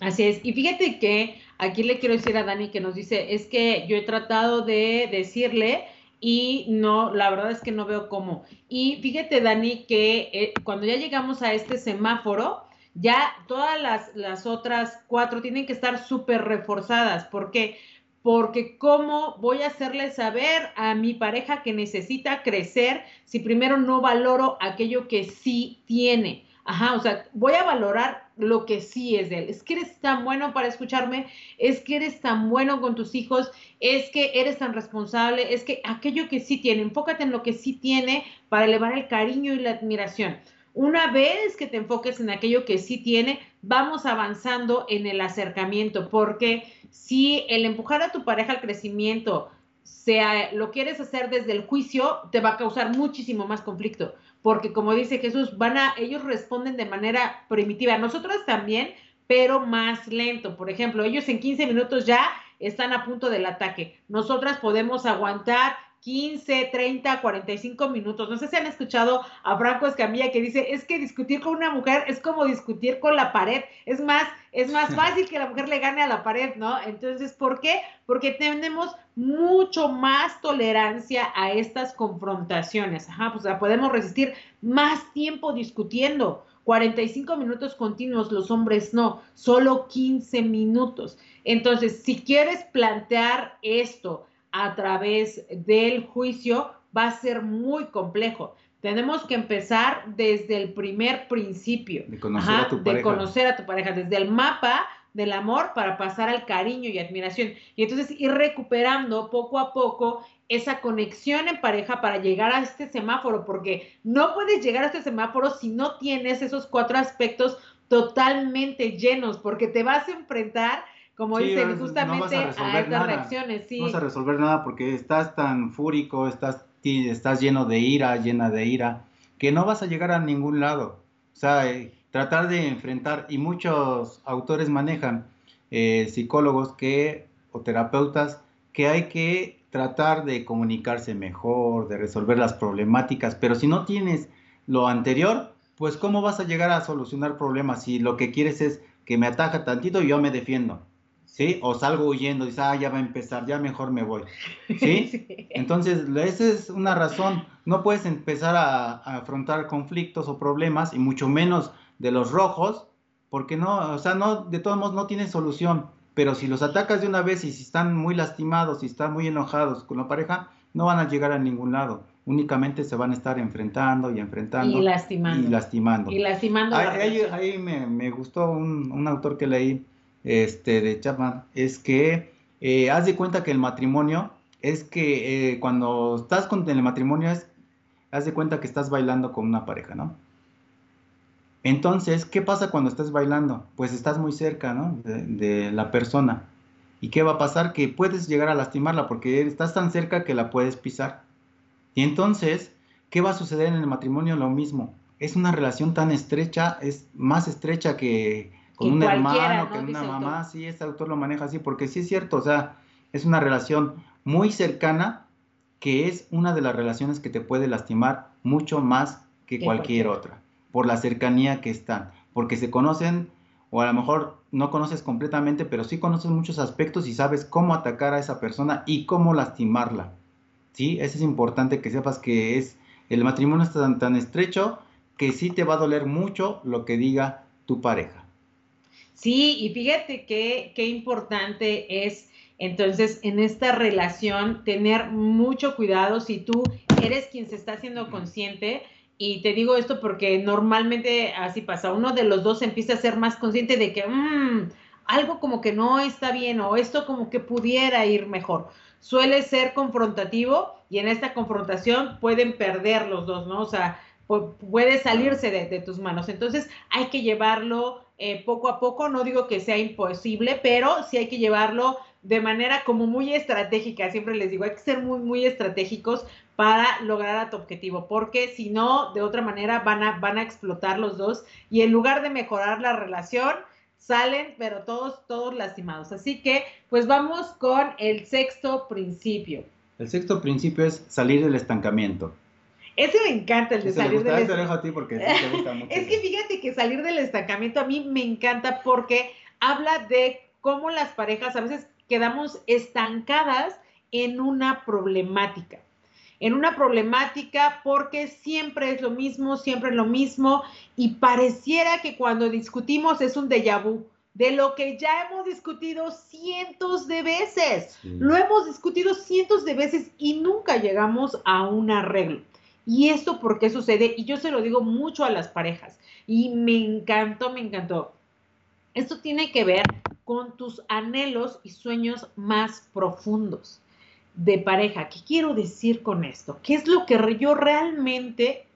S1: Así es. Y fíjate que aquí le quiero decir a Dani que nos dice, es que yo he tratado de decirle y no, la verdad es que no veo cómo. Y fíjate, Dani, que eh, cuando ya llegamos a este semáforo, ya todas las, las otras cuatro tienen que estar súper reforzadas. ¿Por qué? Porque cómo voy a hacerle saber a mi pareja que necesita crecer si primero no valoro aquello que sí tiene. Ajá, o sea, voy a valorar lo que sí es de él. Es que eres tan bueno para escucharme, es que eres tan bueno con tus hijos, es que eres tan responsable, es que aquello que sí tiene, enfócate en lo que sí tiene para elevar el cariño y la admiración. Una vez que te enfoques en aquello que sí tiene, vamos avanzando en el acercamiento, porque si el empujar a tu pareja al crecimiento, sea, lo quieres hacer desde el juicio, te va a causar muchísimo más conflicto porque como dice Jesús, van a, ellos responden de manera primitiva, nosotros también, pero más lento. Por ejemplo, ellos en 15 minutos ya están a punto del ataque. Nosotras podemos aguantar 15, 30, 45 minutos. No sé si han escuchado a Franco Escamilla que dice, es que discutir con una mujer es como discutir con la pared. Es más, es más *laughs* fácil que la mujer le gane a la pared, ¿no? Entonces, ¿por qué? Porque tenemos mucho más tolerancia a estas confrontaciones. Ajá, pues podemos resistir más tiempo discutiendo. 45 minutos continuos, los hombres no, solo 15 minutos. Entonces, si quieres plantear esto, a través del juicio va a ser muy complejo. Tenemos que empezar desde el primer principio.
S2: De conocer a tu pareja.
S1: De conocer a tu pareja, desde el mapa del amor para pasar al cariño y admiración. Y entonces ir recuperando poco a poco esa conexión en pareja para llegar a este semáforo, porque no puedes llegar a este semáforo si no tienes esos cuatro aspectos totalmente llenos, porque te vas a enfrentar como dicen, justamente a, estas reacciones, sí.
S2: No vas a resolver nada porque estás tan fúrico, estás, estás lleno de ira, llena de ira, que no vas a llegar a ningún lado. O sea, eh, tratar de enfrentar, y muchos autores manejan, eh, psicólogos que, o terapeutas, que hay que tratar de comunicarse mejor, de resolver las problemáticas, pero si no tienes lo anterior, pues cómo vas a llegar a solucionar problemas si lo que quieres es que me ataca tantito y yo me defiendo. ¿Sí? O salgo huyendo, dice, ah, ya va a empezar, ya mejor me voy, *laughs* ¿sí? Entonces, esa es una razón, no puedes empezar a, afrontar conflictos o problemas, y mucho menos de los rojos, porque no, o sea, no, de todos modos no tiene solución, pero si los atacas de una vez y si están muy lastimados, si están muy enojados con la pareja, no van a llegar a ningún lado. Únicamente se van a estar enfrentando y enfrentando.
S1: Y lastimando.
S2: Y lastimando.
S1: Y lastimando.
S2: Ahí, me, me, gustó un, un autor que leí este, de Chapman es que eh, haz de cuenta que el matrimonio es que eh, cuando estás con el matrimonio es, haz de cuenta que estás bailando con una pareja, ¿no? Entonces, ¿qué pasa cuando estás bailando? Pues estás muy cerca, ¿no? De, la persona. ¿Y qué va a pasar? Que puedes llegar a lastimarla porque estás tan cerca que la puedes pisar. Y entonces, ¿qué va a suceder en el matrimonio? Lo mismo. Es una relación tan estrecha, es más estrecha que, con un hermano, con una mamá, sí, este autor lo maneja así, porque sí es cierto, o sea, es una relación muy cercana que es una de las relaciones que te puede lastimar mucho más que, cualquier, otra, por la cercanía que están, porque se conocen, o a lo mejor no conoces completamente, pero sí conoces muchos aspectos y sabes cómo atacar a esa persona y cómo lastimarla. ¿Sí? Eso es importante que sepas que es el matrimonio está tan, tan estrecho que sí te va a doler mucho lo que diga tu pareja.
S1: Sí, y fíjate que qué importante es entonces en esta relación tener mucho cuidado si tú eres quien se está haciendo consciente. Y te digo esto porque normalmente así pasa, uno de los dos empieza a ser más consciente de que mmm, algo como que no está bien o esto como que pudiera ir mejor. Suele ser confrontativo y en esta confrontación pueden perder los dos, ¿no? O sea, puede salirse de, tus manos. Entonces hay que llevarlo eh, poco a poco, no digo que sea imposible, pero sí hay que llevarlo de manera como muy estratégica. Siempre les digo, hay que ser muy, muy estratégicos para lograr a tu objetivo, porque si no, de otra manera van a, van a explotar los dos y en lugar de mejorar la relación, salen, pero todos, todos lastimados. Así que, pues vamos con el sexto principio.
S2: El sexto principio es salir del estancamiento.
S1: Ese me encanta, el de salir del
S2: estancamiento. *laughs*
S1: es que fíjate que salir del estancamiento a mí me encanta porque habla de cómo las parejas a veces quedamos estancadas en una problemática. En una problemática porque siempre es lo mismo, siempre es lo mismo y pareciera que cuando discutimos es un déjà vu de lo que ya hemos discutido cientos de veces. Lo hemos discutido cientos de veces y nunca llegamos a un arreglo. ¿Y esto por qué sucede? Y yo se lo digo mucho a las parejas. Y me encantó, me encantó. Esto tiene que ver con tus anhelos y sueños más profundos de pareja. ¿Qué quiero decir con esto? ¿Qué es lo que yo realmente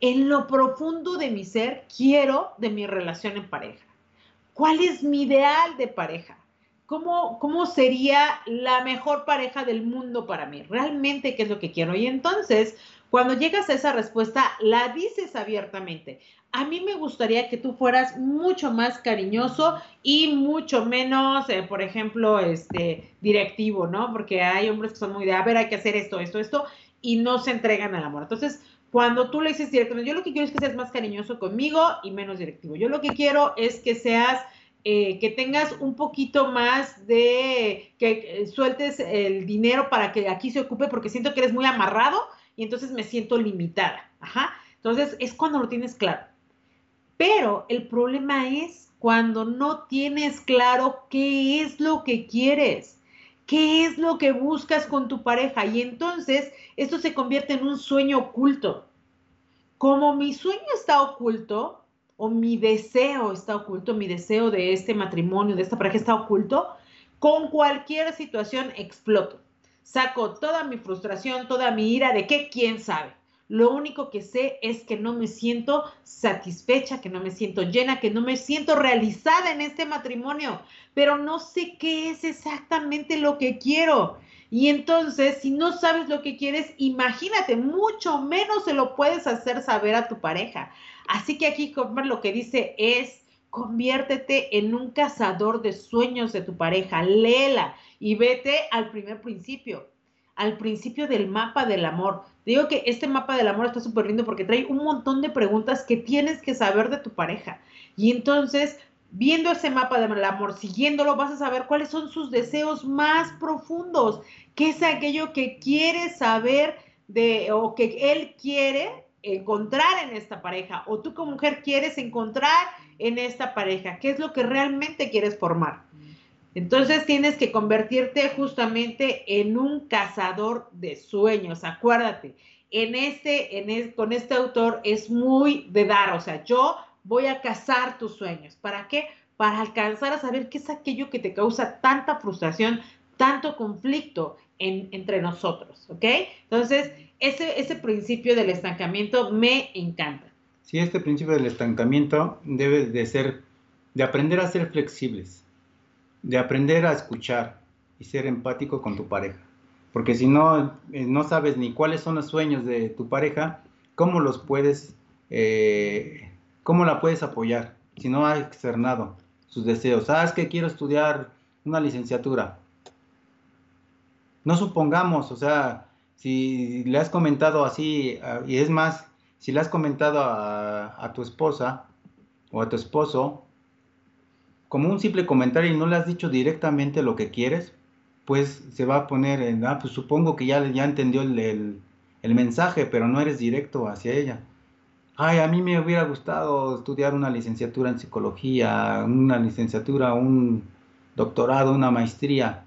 S1: en lo profundo de mi ser quiero de mi relación en pareja? ¿Cuál es mi ideal de pareja? ¿Cómo, ¿Cómo sería la mejor pareja del mundo para mí? ¿Realmente qué es lo que quiero? Y entonces cuando llegas a esa respuesta, la dices abiertamente. A mí me gustaría que tú fueras mucho más cariñoso y mucho menos, eh, por ejemplo, este, directivo, ¿no? Porque hay hombres que son muy de, a ver, hay que hacer esto, esto, esto, y no se entregan al amor. Entonces, cuando tú le dices directamente, yo lo que quiero es que seas más cariñoso conmigo y menos directivo. Yo lo que quiero es que seas, eh, que tengas un poquito más de, que sueltes el dinero para que aquí se ocupe, porque siento que eres muy amarrado y entonces me siento limitada. Entonces es cuando lo tienes claro. Pero el problema es cuando no tienes claro qué es lo que quieres, qué es lo que buscas con tu pareja. Y entonces esto se convierte en un sueño oculto. Como mi sueño está oculto, o mi deseo está oculto, mi deseo de este matrimonio, de esta pareja está oculto, con cualquier situación exploto saco toda mi frustración, toda mi ira de que quién sabe. Lo único que sé es que no me siento satisfecha, que no me siento llena, que no me siento realizada en este matrimonio, pero no sé qué es exactamente lo que quiero. Y entonces, si no sabes lo que quieres, imagínate, mucho menos se lo puedes hacer saber a tu pareja. Así que aquí lo que dice es, conviértete en un cazador de sueños de tu pareja, léela y vete al primer principio, al principio del mapa del amor. Digo que este mapa del amor está súper lindo porque trae un montón de preguntas que tienes que saber de tu pareja. Y entonces viendo ese mapa del amor, siguiéndolo, vas a saber cuáles son sus deseos más profundos, qué es aquello que quiere saber de o que él quiere encontrar en esta pareja o tú como mujer quieres encontrar en esta pareja, qué es lo que realmente quieres formar. Entonces tienes que convertirte justamente en un cazador de sueños, acuérdate. En este, en con este autor es muy de dar, o sea, yo voy a cazar tus sueños. ¿Para qué? Para alcanzar a saber qué es aquello que te causa tanta frustración, tanto conflicto entre nosotros, ¿ok? Entonces, ese, ese principio del estancamiento me encanta.
S2: Sí, este principio del estancamiento debe de ser, de aprender a ser flexibles, de aprender a escuchar y ser empático con tu pareja. Porque si no, eh, no sabes ni cuáles son los sueños de tu pareja, ¿cómo los puedes, eh, cómo la puedes apoyar si no ha externado sus deseos? Ah, es que quiero estudiar una licenciatura. No supongamos, o sea, si le has comentado así, ah, y es más, si le has comentado a, tu esposa o a tu esposo, como un simple comentario y no le has dicho directamente lo que quieres, pues se va a poner en, ah, pues supongo que ya, ya entendió el, el mensaje, pero no eres directo hacia ella. Ay, a mí me hubiera gustado estudiar una licenciatura en psicología, una licenciatura, un doctorado, una maestría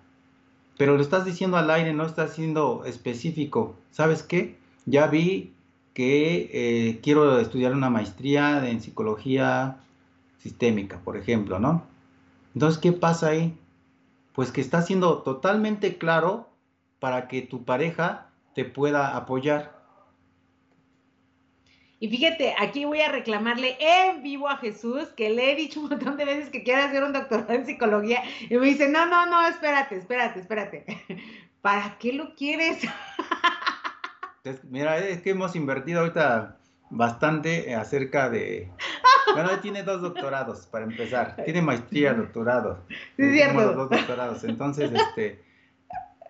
S2: pero lo estás diciendo al aire, no estás siendo específico. ¿Sabes qué? Ya vi que eh, quiero estudiar una maestría en psicología sistémica, por ejemplo, ¿no? Entonces, ¿qué pasa ahí? Pues que está siendo totalmente claro para que tu pareja te pueda apoyar.
S1: Y fíjate, aquí voy a reclamarle en vivo a Jesús que le he dicho un montón de veces que quiere hacer un doctorado en psicología y me dice, no, no, no, espérate, espérate, espérate. *laughs* ¿Para qué lo quieres? *laughs*
S2: mira, es que hemos invertido ahorita bastante acerca de... Bueno, tiene dos doctorados para empezar. Tiene maestría, doctorado.
S1: Sí, es cierto.
S2: dos doctorados. Entonces, este,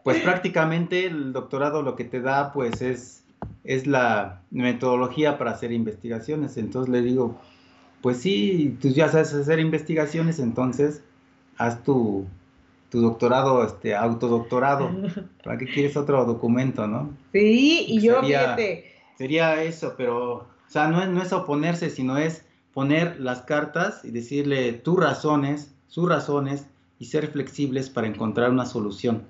S2: pues prácticamente el doctorado lo que te da, pues es es la metodología para hacer investigaciones. Entonces le digo, pues sí, tú ya sabes hacer investigaciones, entonces haz tu, tu doctorado, este, autodoctorado. ¿Para qué quieres otro documento, no?
S1: Sí, y yo,
S2: sería, Sería eso, pero, o sea, no es, no es oponerse, sino es poner las cartas y decirle tus razones, sus razones, y ser flexibles para encontrar una solución,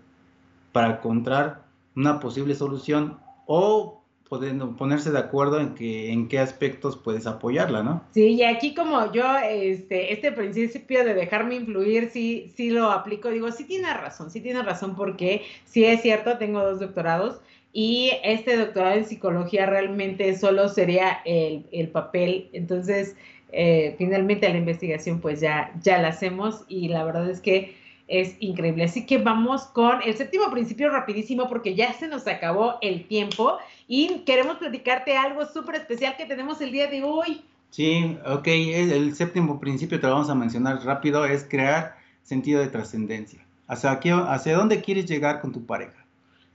S2: para encontrar una posible solución o ponerse de acuerdo en que en qué aspectos puedes apoyarla, ¿no?
S1: Sí, y aquí como yo este este principio de dejarme influir sí sí lo aplico, digo, sí tiene razón, sí tiene razón porque sí es cierto, tengo dos doctorados y este doctorado en psicología realmente solo sería el, el papel, entonces eh, finalmente la investigación pues ya ya la hacemos y la verdad es que es increíble. Así que vamos con el séptimo principio rapidísimo porque ya se nos acabó el tiempo y queremos platicarte algo súper especial que tenemos el día de hoy.
S2: Sí, ok, el séptimo principio te lo vamos a mencionar rápido, es crear sentido de trascendencia. ¿Hacia, ¿Hacia dónde quieres llegar con tu pareja?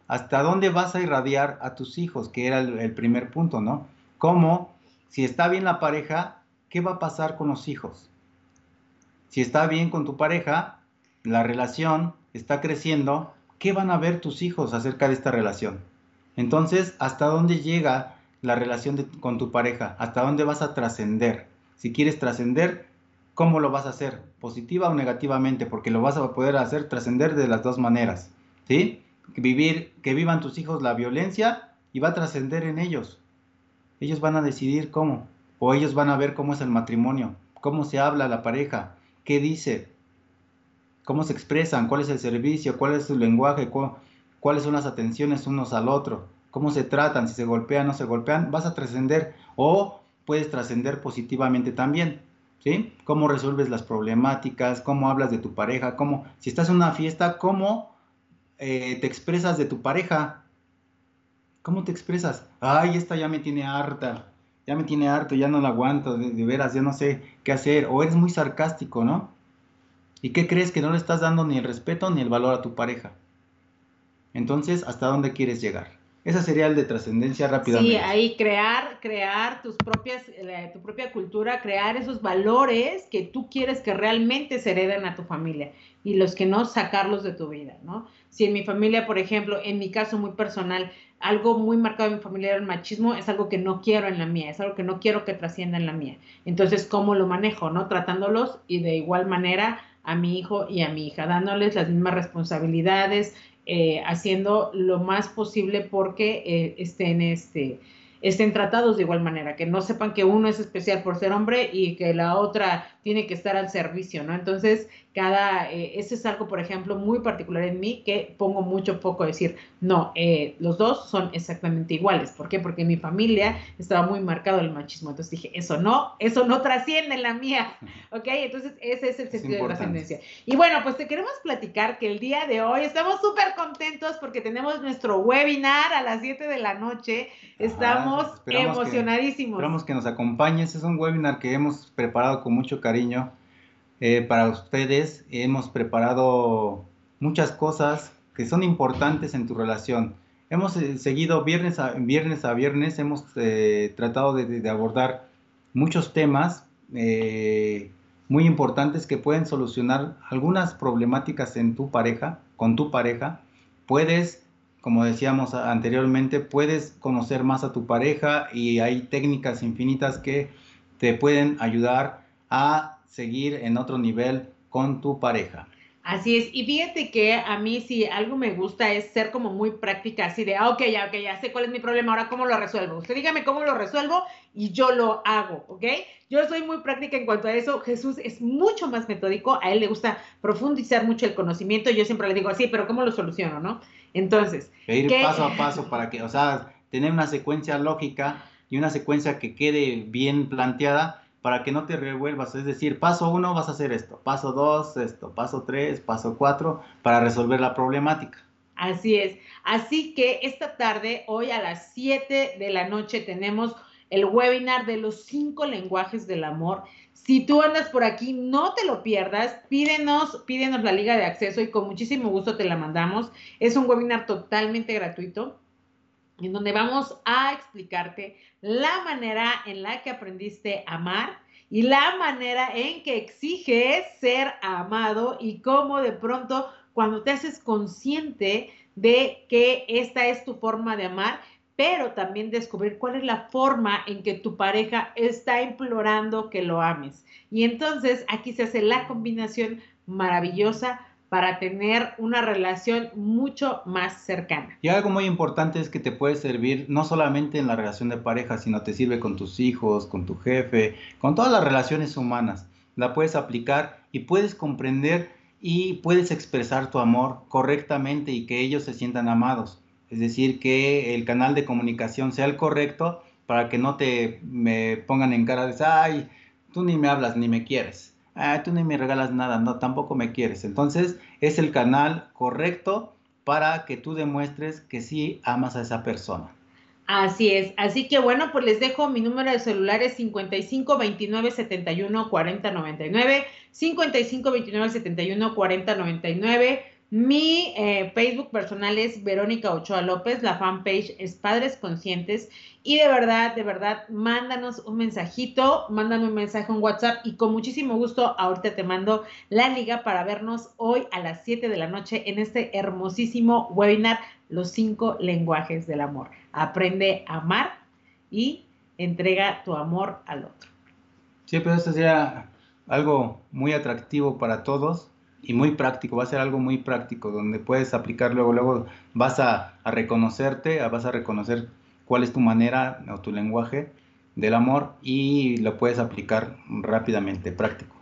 S2: ¿Hasta dónde vas a irradiar a tus hijos? Que era el, primer punto, ¿no? ¿Cómo? Si está bien la pareja, ¿qué va a pasar con los hijos? Si está bien con tu pareja, la relación está creciendo, ¿qué van a ver tus hijos acerca de esta relación? Entonces, ¿hasta dónde llega la relación con tu pareja? ¿Hasta dónde vas a trascender? Si quieres trascender, ¿cómo lo vas a hacer? ¿Positiva o negativamente? Porque lo vas a poder hacer trascender de las dos maneras, ¿sí? Vivir, que vivan tus hijos la violencia y va a trascender en ellos. Ellos van a decidir cómo, o ellos van a ver cómo es el matrimonio, cómo se habla la pareja, qué dice, cómo se expresan, cuál es el servicio, cuál es su lenguaje, cuáles son las atenciones unos al otro, cómo se tratan, si se golpean o no se golpean, vas a trascender o puedes trascender positivamente también. ¿Sí? Cómo resuelves las problemáticas, cómo hablas de tu pareja, cómo, si estás en una fiesta, cómo eh, te expresas de tu pareja. ¿Cómo te expresas? Ay, esta ya me tiene harta, ya me tiene harto, ya no la aguanto, de veras, ya no sé qué hacer. O eres muy sarcástico, ¿no? ¿Y qué crees que no le estás dando ni el respeto ni el valor a tu pareja? Entonces, ¿hasta dónde quieres llegar? Esa sería el de trascendencia rápidamente.
S1: Sí, ahí crear, crear tus propias, eh, tu propia cultura, crear esos valores que tú quieres que realmente se hereden a tu familia y los que no, sacarlos de tu vida, ¿no? Si en mi familia, por ejemplo, en mi caso muy personal, algo muy marcado en mi familia era el machismo, es algo que no quiero en la mía, es algo que no quiero que trascienda en la mía. Entonces, ¿cómo lo manejo, no? Tratándolos y de igual manera a mi hijo y a mi hija, dándoles las mismas responsabilidades, eh, haciendo lo más posible porque eh, estén, este, estén tratados de igual manera, que no sepan que uno es especial por ser hombre y que la otra tiene que estar al servicio, ¿no? Entonces, cada, eh, ese es algo, por ejemplo, muy particular en mí que pongo mucho poco a decir, no, eh, los dos son exactamente iguales. ¿Por qué? Porque en mi familia estaba muy marcado el machismo. Entonces dije, eso no, eso no trasciende en la mía. *laughs* ¿Ok? Entonces ese es el sentido de trascendencia. Y bueno, pues te queremos platicar que el día de hoy estamos súper contentos porque tenemos nuestro webinar a las 7 de la noche. Estamos emocionadísimos.
S2: esperamos que nos acompañes. Es un webinar que hemos preparado con mucho cariño eh, para ustedes hemos preparado muchas cosas que son importantes en tu relación. Hemos eh, seguido viernes a viernes, a viernes hemos eh, tratado de, abordar muchos temas muy importantes que pueden solucionar algunas problemáticas en tu pareja, con tu pareja. Puedes, como decíamos anteriormente, puedes conocer más a tu pareja y hay técnicas infinitas que te pueden ayudar a seguir en otro nivel con tu pareja.
S1: Así es, y fíjate que a mí si algo me gusta es ser como muy práctica, así de, ah, ok, ya, ok, ya sé cuál es mi problema, ahora cómo lo resuelvo. Usted dígame cómo lo resuelvo y yo lo hago, ¿ok? Yo soy muy práctica en cuanto a eso. Jesús es mucho más metódico, a él le gusta profundizar mucho el conocimiento. Yo siempre le digo así, pero ¿cómo lo soluciono, no? Entonces.
S2: E ir paso a paso para que, o sea, tener una secuencia lógica y una secuencia que quede bien planteada para que no te revuelvas. Es decir, paso uno vas a hacer esto, paso dos esto, paso tres, paso cuatro, para resolver la problemática.
S1: Así es. Así que esta tarde, hoy a las 7 de la noche, tenemos el webinar de los cinco lenguajes del amor. Si tú andas por aquí, no te lo pierdas. Pídenos, pídenos la liga de acceso y con muchísimo gusto te la mandamos. Es un webinar totalmente gratuito en donde vamos a explicarte la manera en la que aprendiste a amar y la manera en que exiges ser amado y cómo de pronto cuando te haces consciente de que esta es tu forma de amar, pero también descubrir cuál es la forma en que tu pareja está implorando que lo ames. Y entonces aquí se hace la combinación maravillosa para tener una relación mucho más cercana.
S2: Y algo muy importante es que te puede servir no solamente en la relación de pareja, sino te sirve con tus hijos, con tu jefe, con todas las relaciones humanas. La puedes aplicar y puedes comprender y puedes expresar tu amor correctamente y que ellos se sientan amados. Es decir, que el canal de comunicación sea el correcto para que no te me pongan en cara de, ay, tú ni me hablas ni me quieres ah, tú ni me regalas nada, no, tampoco me quieres. Entonces es el canal correcto para que tú demuestres que sí amas a esa persona.
S1: Así es, así que bueno, pues les dejo mi número de celular es 55 29 71 40 99, 55 29 71 40 99. Mi eh, Facebook personal es Verónica Ochoa López, la fanpage es Padres Conscientes y de verdad, de verdad, mándanos un mensajito, mándame un mensaje en WhatsApp y con muchísimo gusto ahorita te mando la liga para vernos hoy a las 7 de la noche en este hermosísimo webinar, Los cinco lenguajes del amor. Aprende a amar y entrega tu amor al otro.
S2: Sí, pero eso sería algo muy atractivo para todos y muy práctico, va a ser algo muy práctico, donde puedes aplicar luego, luego vas a, reconocerte, vas a reconocer cuál es tu manera o tu lenguaje del amor y lo puedes aplicar rápidamente, práctico.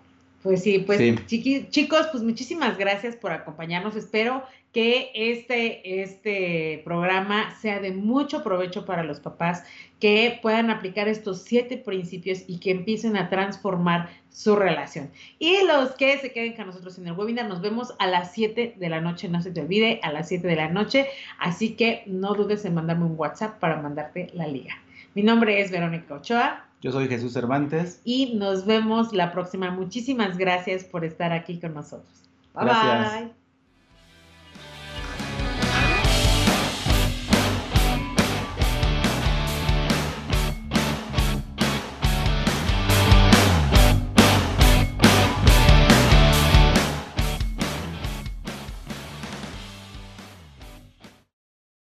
S1: Pues sí, pues chicos, pues muchísimas gracias por acompañarnos. Espero que este, este programa sea de mucho provecho para los papás, que puedan aplicar estos siete principios y que empiecen a transformar su relación. Y los que se queden con nosotros en el webinar, nos vemos a las 7 de la noche, no se te olvide, a las 7 de la noche. Así que no dudes en mandarme un WhatsApp para mandarte la liga. Mi nombre es Verónica Ochoa.
S2: Yo soy Jesús Cervantes.
S1: Y nos vemos la próxima. Muchísimas gracias por estar aquí con nosotros. Bye bye.